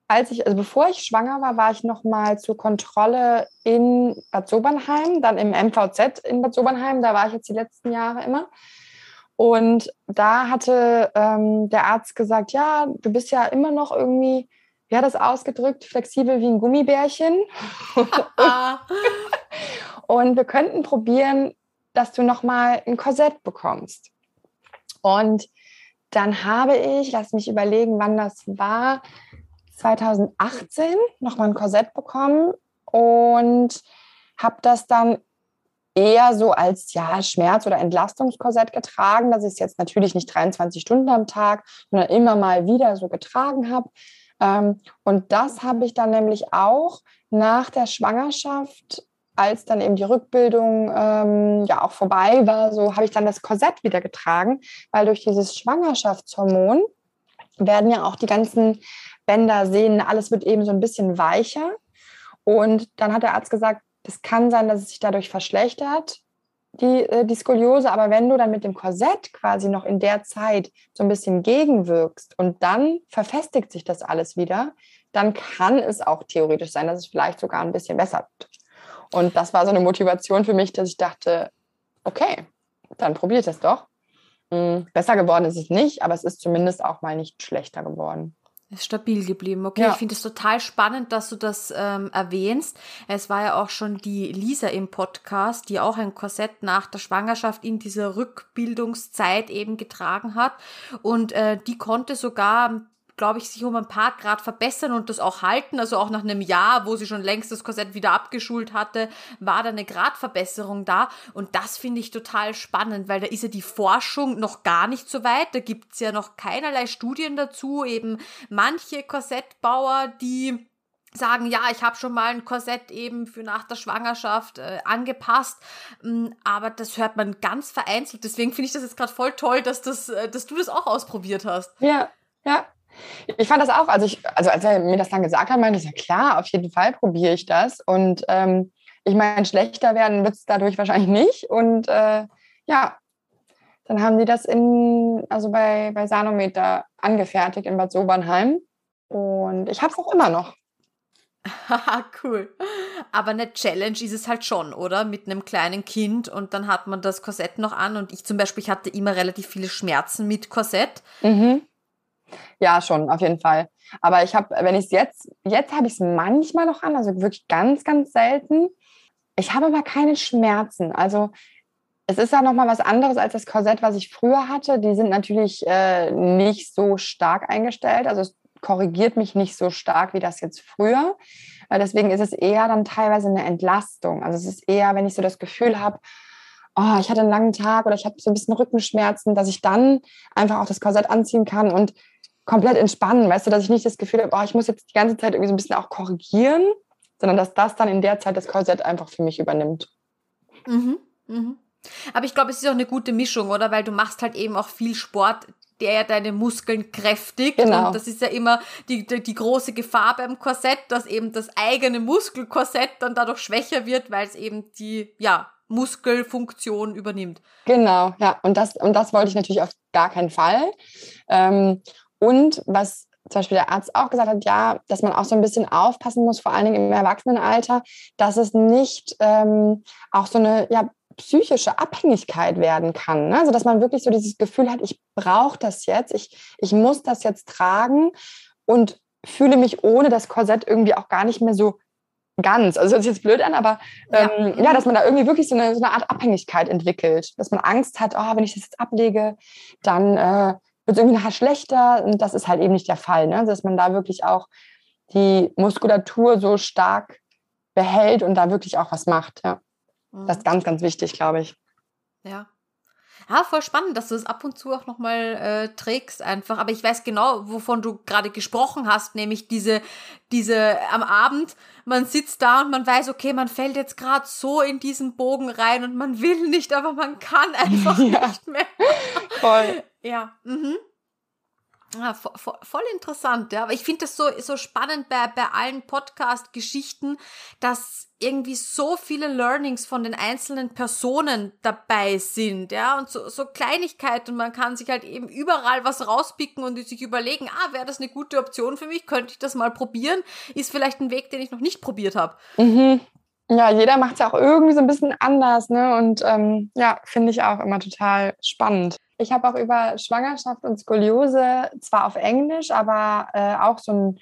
Speaker 2: Als ich, also bevor ich schwanger war, war ich nochmal zur Kontrolle in Bad Sobernheim, dann im MVZ in Bad Sobernheim. Da war ich jetzt die letzten Jahre immer. Und da hatte ähm, der Arzt gesagt, ja, du bist ja immer noch irgendwie wie hat das ausgedrückt, flexibel wie ein Gummibärchen. und wir könnten probieren, dass du nochmal ein Korsett bekommst. Und dann habe ich, lass mich überlegen, wann das war, 2018 nochmal ein Korsett bekommen und habe das dann eher so als ja, Schmerz- oder Entlastungskorsett getragen, dass ich es jetzt natürlich nicht 23 Stunden am Tag, sondern immer mal wieder so getragen habe. Ähm, und das habe ich dann nämlich auch nach der Schwangerschaft, als dann eben die Rückbildung ähm, ja auch vorbei war, so habe ich dann das Korsett wieder getragen, weil durch dieses Schwangerschaftshormon werden ja auch die ganzen Bänder, Sehnen, alles wird eben so ein bisschen weicher. Und dann hat der Arzt gesagt, es kann sein, dass es sich dadurch verschlechtert die, äh, die Skoliose, aber wenn du dann mit dem Korsett quasi noch in der Zeit so ein bisschen gegenwirkst und dann verfestigt sich das alles wieder, dann kann es auch theoretisch sein, dass es vielleicht sogar ein bisschen besser wird. Und das war so eine Motivation für mich, dass ich dachte, okay, dann probiere ich das doch. Hm, besser geworden ist es nicht, aber es ist zumindest auch mal nicht schlechter geworden.
Speaker 1: Ist stabil geblieben. Okay, ja. ich finde es total spannend, dass du das ähm, erwähnst. Es war ja auch schon die Lisa im Podcast, die auch ein Korsett nach der Schwangerschaft in dieser Rückbildungszeit eben getragen hat. Und äh, die konnte sogar glaube ich, sich um ein paar Grad verbessern und das auch halten. Also auch nach einem Jahr, wo sie schon längst das Korsett wieder abgeschult hatte, war da eine Gradverbesserung da. Und das finde ich total spannend, weil da ist ja die Forschung noch gar nicht so weit. Da gibt es ja noch keinerlei Studien dazu. Eben manche Korsettbauer, die sagen, ja, ich habe schon mal ein Korsett eben für nach der Schwangerschaft äh, angepasst, ähm, aber das hört man ganz vereinzelt. Deswegen finde ich das jetzt gerade voll toll, dass, das, äh, dass du das auch ausprobiert hast.
Speaker 2: Ja, ja, ich fand das auch, also, ich, also als er mir das dann gesagt hat, meinte ich, ja klar, auf jeden Fall probiere ich das. Und ähm, ich meine, schlechter werden wird es dadurch wahrscheinlich nicht. Und äh, ja, dann haben die das in, also bei, bei Sanometer angefertigt in Bad Sobernheim. Und ich habe es auch immer noch.
Speaker 1: Haha, cool. Aber eine Challenge ist es halt schon, oder? Mit einem kleinen Kind und dann hat man das Korsett noch an. Und ich zum Beispiel, ich hatte immer relativ viele Schmerzen mit Korsett. Mhm.
Speaker 2: Ja, schon, auf jeden Fall. Aber ich habe, wenn ich es jetzt, jetzt habe ich es manchmal noch an, also wirklich ganz, ganz selten. Ich habe aber keine Schmerzen. Also es ist ja nochmal was anderes als das Korsett, was ich früher hatte. Die sind natürlich äh, nicht so stark eingestellt. Also es korrigiert mich nicht so stark wie das jetzt früher. Äh, deswegen ist es eher dann teilweise eine Entlastung. Also es ist eher, wenn ich so das Gefühl habe, oh, ich hatte einen langen Tag oder ich habe so ein bisschen Rückenschmerzen, dass ich dann einfach auch das Korsett anziehen kann und komplett entspannen, weißt du, dass ich nicht das Gefühl habe, oh, ich muss jetzt die ganze Zeit irgendwie so ein bisschen auch korrigieren, sondern dass das dann in der Zeit das Korsett einfach für mich übernimmt.
Speaker 1: Mhm, mhm. Aber ich glaube, es ist auch eine gute Mischung, oder? Weil du machst halt eben auch viel Sport, der ja deine Muskeln kräftigt. Genau. Und das ist ja immer die, die, die, große Gefahr beim Korsett, dass eben das eigene Muskelkorsett dann dadurch schwächer wird, weil es eben die, ja, Muskelfunktion übernimmt.
Speaker 2: Genau, ja. Und das, und das wollte ich natürlich auf gar keinen Fall. Ähm, und was zum Beispiel der Arzt auch gesagt hat, ja, dass man auch so ein bisschen aufpassen muss, vor allen Dingen im Erwachsenenalter, dass es nicht ähm, auch so eine ja, psychische Abhängigkeit werden kann. Ne? Also dass man wirklich so dieses Gefühl hat, ich brauche das jetzt, ich, ich muss das jetzt tragen und fühle mich ohne das Korsett irgendwie auch gar nicht mehr so ganz. Also das hört sich jetzt blöd an, aber ähm, ja. ja. dass man da irgendwie wirklich so eine, so eine Art Abhängigkeit entwickelt, dass man Angst hat, oh, wenn ich das jetzt ablege, dann äh, wird es irgendwie nachher schlechter. Und das ist halt eben nicht der Fall, ne? dass man da wirklich auch die Muskulatur so stark behält und da wirklich auch was macht. Ja. Mhm. Das ist ganz, ganz wichtig, glaube ich.
Speaker 1: Ja. Ja, voll spannend, dass du es ab und zu auch nochmal äh, trägst einfach. Aber ich weiß genau, wovon du gerade gesprochen hast, nämlich diese, diese am Abend, man sitzt da und man weiß, okay, man fällt jetzt gerade so in diesen Bogen rein und man will nicht, aber man kann einfach ja. nicht mehr. Voll. Ja. Mhm. Ja, voll, voll interessant, ja. Aber ich finde das so, so spannend bei, bei allen Podcast-Geschichten, dass irgendwie so viele Learnings von den einzelnen Personen dabei sind, ja, und so, so Kleinigkeiten. Man kann sich halt eben überall was rauspicken und sich überlegen, ah, wäre das eine gute Option für mich? Könnte ich das mal probieren? Ist vielleicht ein Weg, den ich noch nicht probiert habe.
Speaker 2: Mhm. Ja, jeder macht es ja auch irgendwie so ein bisschen anders, ne? Und ähm, ja, finde ich auch immer total spannend. Ich habe auch über Schwangerschaft und Skoliose zwar auf Englisch, aber äh, auch so ein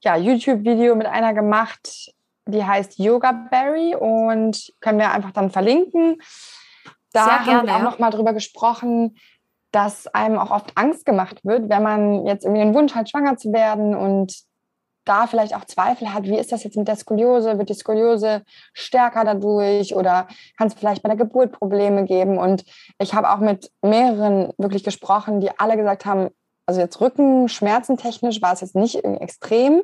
Speaker 2: ja, YouTube-Video mit einer gemacht, die heißt Yoga Berry und können wir einfach dann verlinken. Da Sehr haben wir auch noch mal drüber gesprochen, dass einem auch oft Angst gemacht wird, wenn man jetzt irgendwie den Wunsch hat, schwanger zu werden und da vielleicht auch Zweifel hat, wie ist das jetzt mit der Skoliose? Wird die Skoliose stärker dadurch oder kann es vielleicht bei der Geburt Probleme geben? Und ich habe auch mit mehreren wirklich gesprochen, die alle gesagt haben, also jetzt Rückenschmerzen technisch war es jetzt nicht extrem.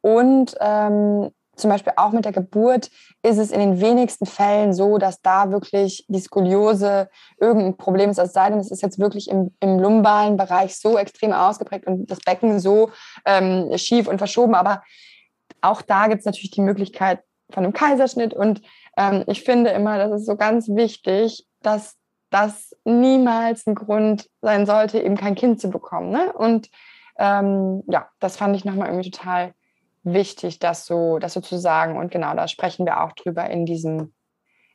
Speaker 2: Und ähm, zum Beispiel auch mit der Geburt ist es in den wenigsten Fällen so, dass da wirklich die Skoliose irgendein Problem ist. Es sei denn, es ist jetzt wirklich im, im lumbalen Bereich so extrem ausgeprägt und das Becken so ähm, schief und verschoben. Aber auch da gibt es natürlich die Möglichkeit von einem Kaiserschnitt. Und ähm, ich finde immer, das ist so ganz wichtig, dass das niemals ein Grund sein sollte, eben kein Kind zu bekommen. Ne? Und ähm, ja, das fand ich nochmal irgendwie total wichtig, das so, das so zu sagen. Und genau, da sprechen wir auch drüber in diesem,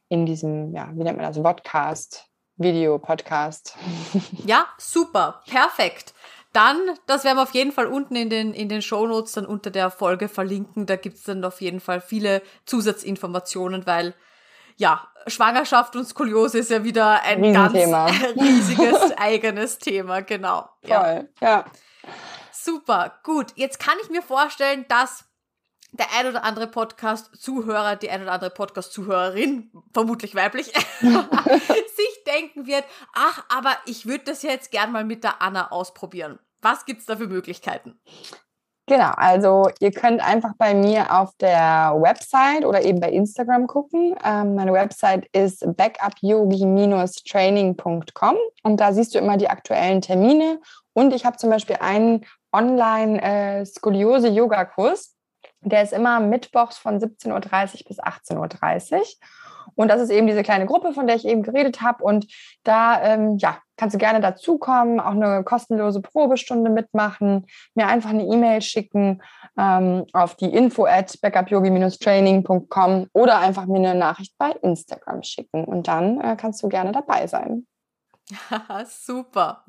Speaker 2: in diesem, ja, wie nennt man das, Podcast, Video, Podcast.
Speaker 1: Ja, super, perfekt. Dann, das werden wir auf jeden Fall unten in den, in den Shownotes dann unter der Folge verlinken. Da gibt's dann auf jeden Fall viele Zusatzinformationen, weil ja, Schwangerschaft und Skoliose ist ja wieder ein ganz riesiges eigenes Thema, genau.
Speaker 2: Voll, ja. ja.
Speaker 1: Super, gut. Jetzt kann ich mir vorstellen, dass der ein oder andere Podcast-Zuhörer, die ein oder andere Podcast-Zuhörerin, vermutlich weiblich, sich denken wird, ach, aber ich würde das jetzt gern mal mit der Anna ausprobieren. Was gibt's da für Möglichkeiten?
Speaker 2: Genau, also ihr könnt einfach bei mir auf der Website oder eben bei Instagram gucken. Ähm, meine Website ist backupyogi-training.com und da siehst du immer die aktuellen Termine. Und ich habe zum Beispiel einen Online-Skoliose-Yoga-Kurs. Der ist immer mittwochs von 17.30 Uhr bis 18.30 Uhr. Und das ist eben diese kleine Gruppe, von der ich eben geredet habe. Und da ähm, ja, kannst du gerne dazukommen, auch eine kostenlose Probestunde mitmachen, mir einfach eine E-Mail schicken ähm, auf die info at backupyogi-training.com oder einfach mir eine Nachricht bei Instagram schicken. Und dann äh, kannst du gerne dabei sein.
Speaker 1: Super.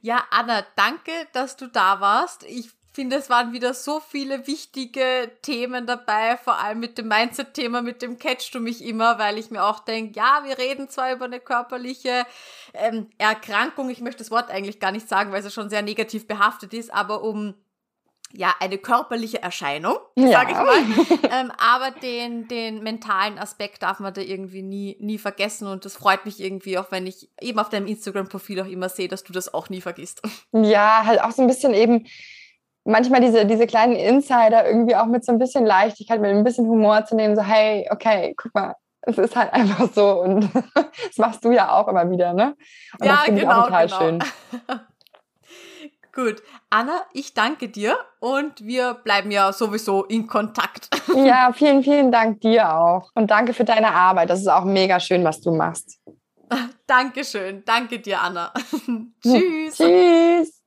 Speaker 1: Ja, Anna, danke, dass du da warst. Ich finde, es waren wieder so viele wichtige Themen dabei, vor allem mit dem Mindset-Thema, mit dem catchst du mich immer, weil ich mir auch denke, ja, wir reden zwar über eine körperliche ähm, Erkrankung, ich möchte das Wort eigentlich gar nicht sagen, weil es schon sehr negativ behaftet ist, aber um ja, eine körperliche Erscheinung, ja. sage ich mal. ähm, aber den, den mentalen Aspekt darf man da irgendwie nie, nie vergessen. Und das freut mich irgendwie, auch wenn ich eben auf deinem Instagram-Profil auch immer sehe, dass du das auch nie vergisst.
Speaker 2: Ja, halt auch so ein bisschen eben manchmal diese, diese kleinen Insider irgendwie auch mit so ein bisschen Leichtigkeit, mit ein bisschen Humor zu nehmen, so, hey, okay, guck mal, es ist halt einfach so und das machst du ja auch immer wieder, ne? Und
Speaker 1: ja, das genau, ich auch total genau. schön. Gut. Anna, ich danke dir und wir bleiben ja sowieso in Kontakt.
Speaker 2: Ja, vielen, vielen Dank dir auch. Und danke für deine Arbeit. Das ist auch mega schön, was du machst.
Speaker 1: Dankeschön. Danke dir, Anna. Tschüss.
Speaker 2: Tschüss.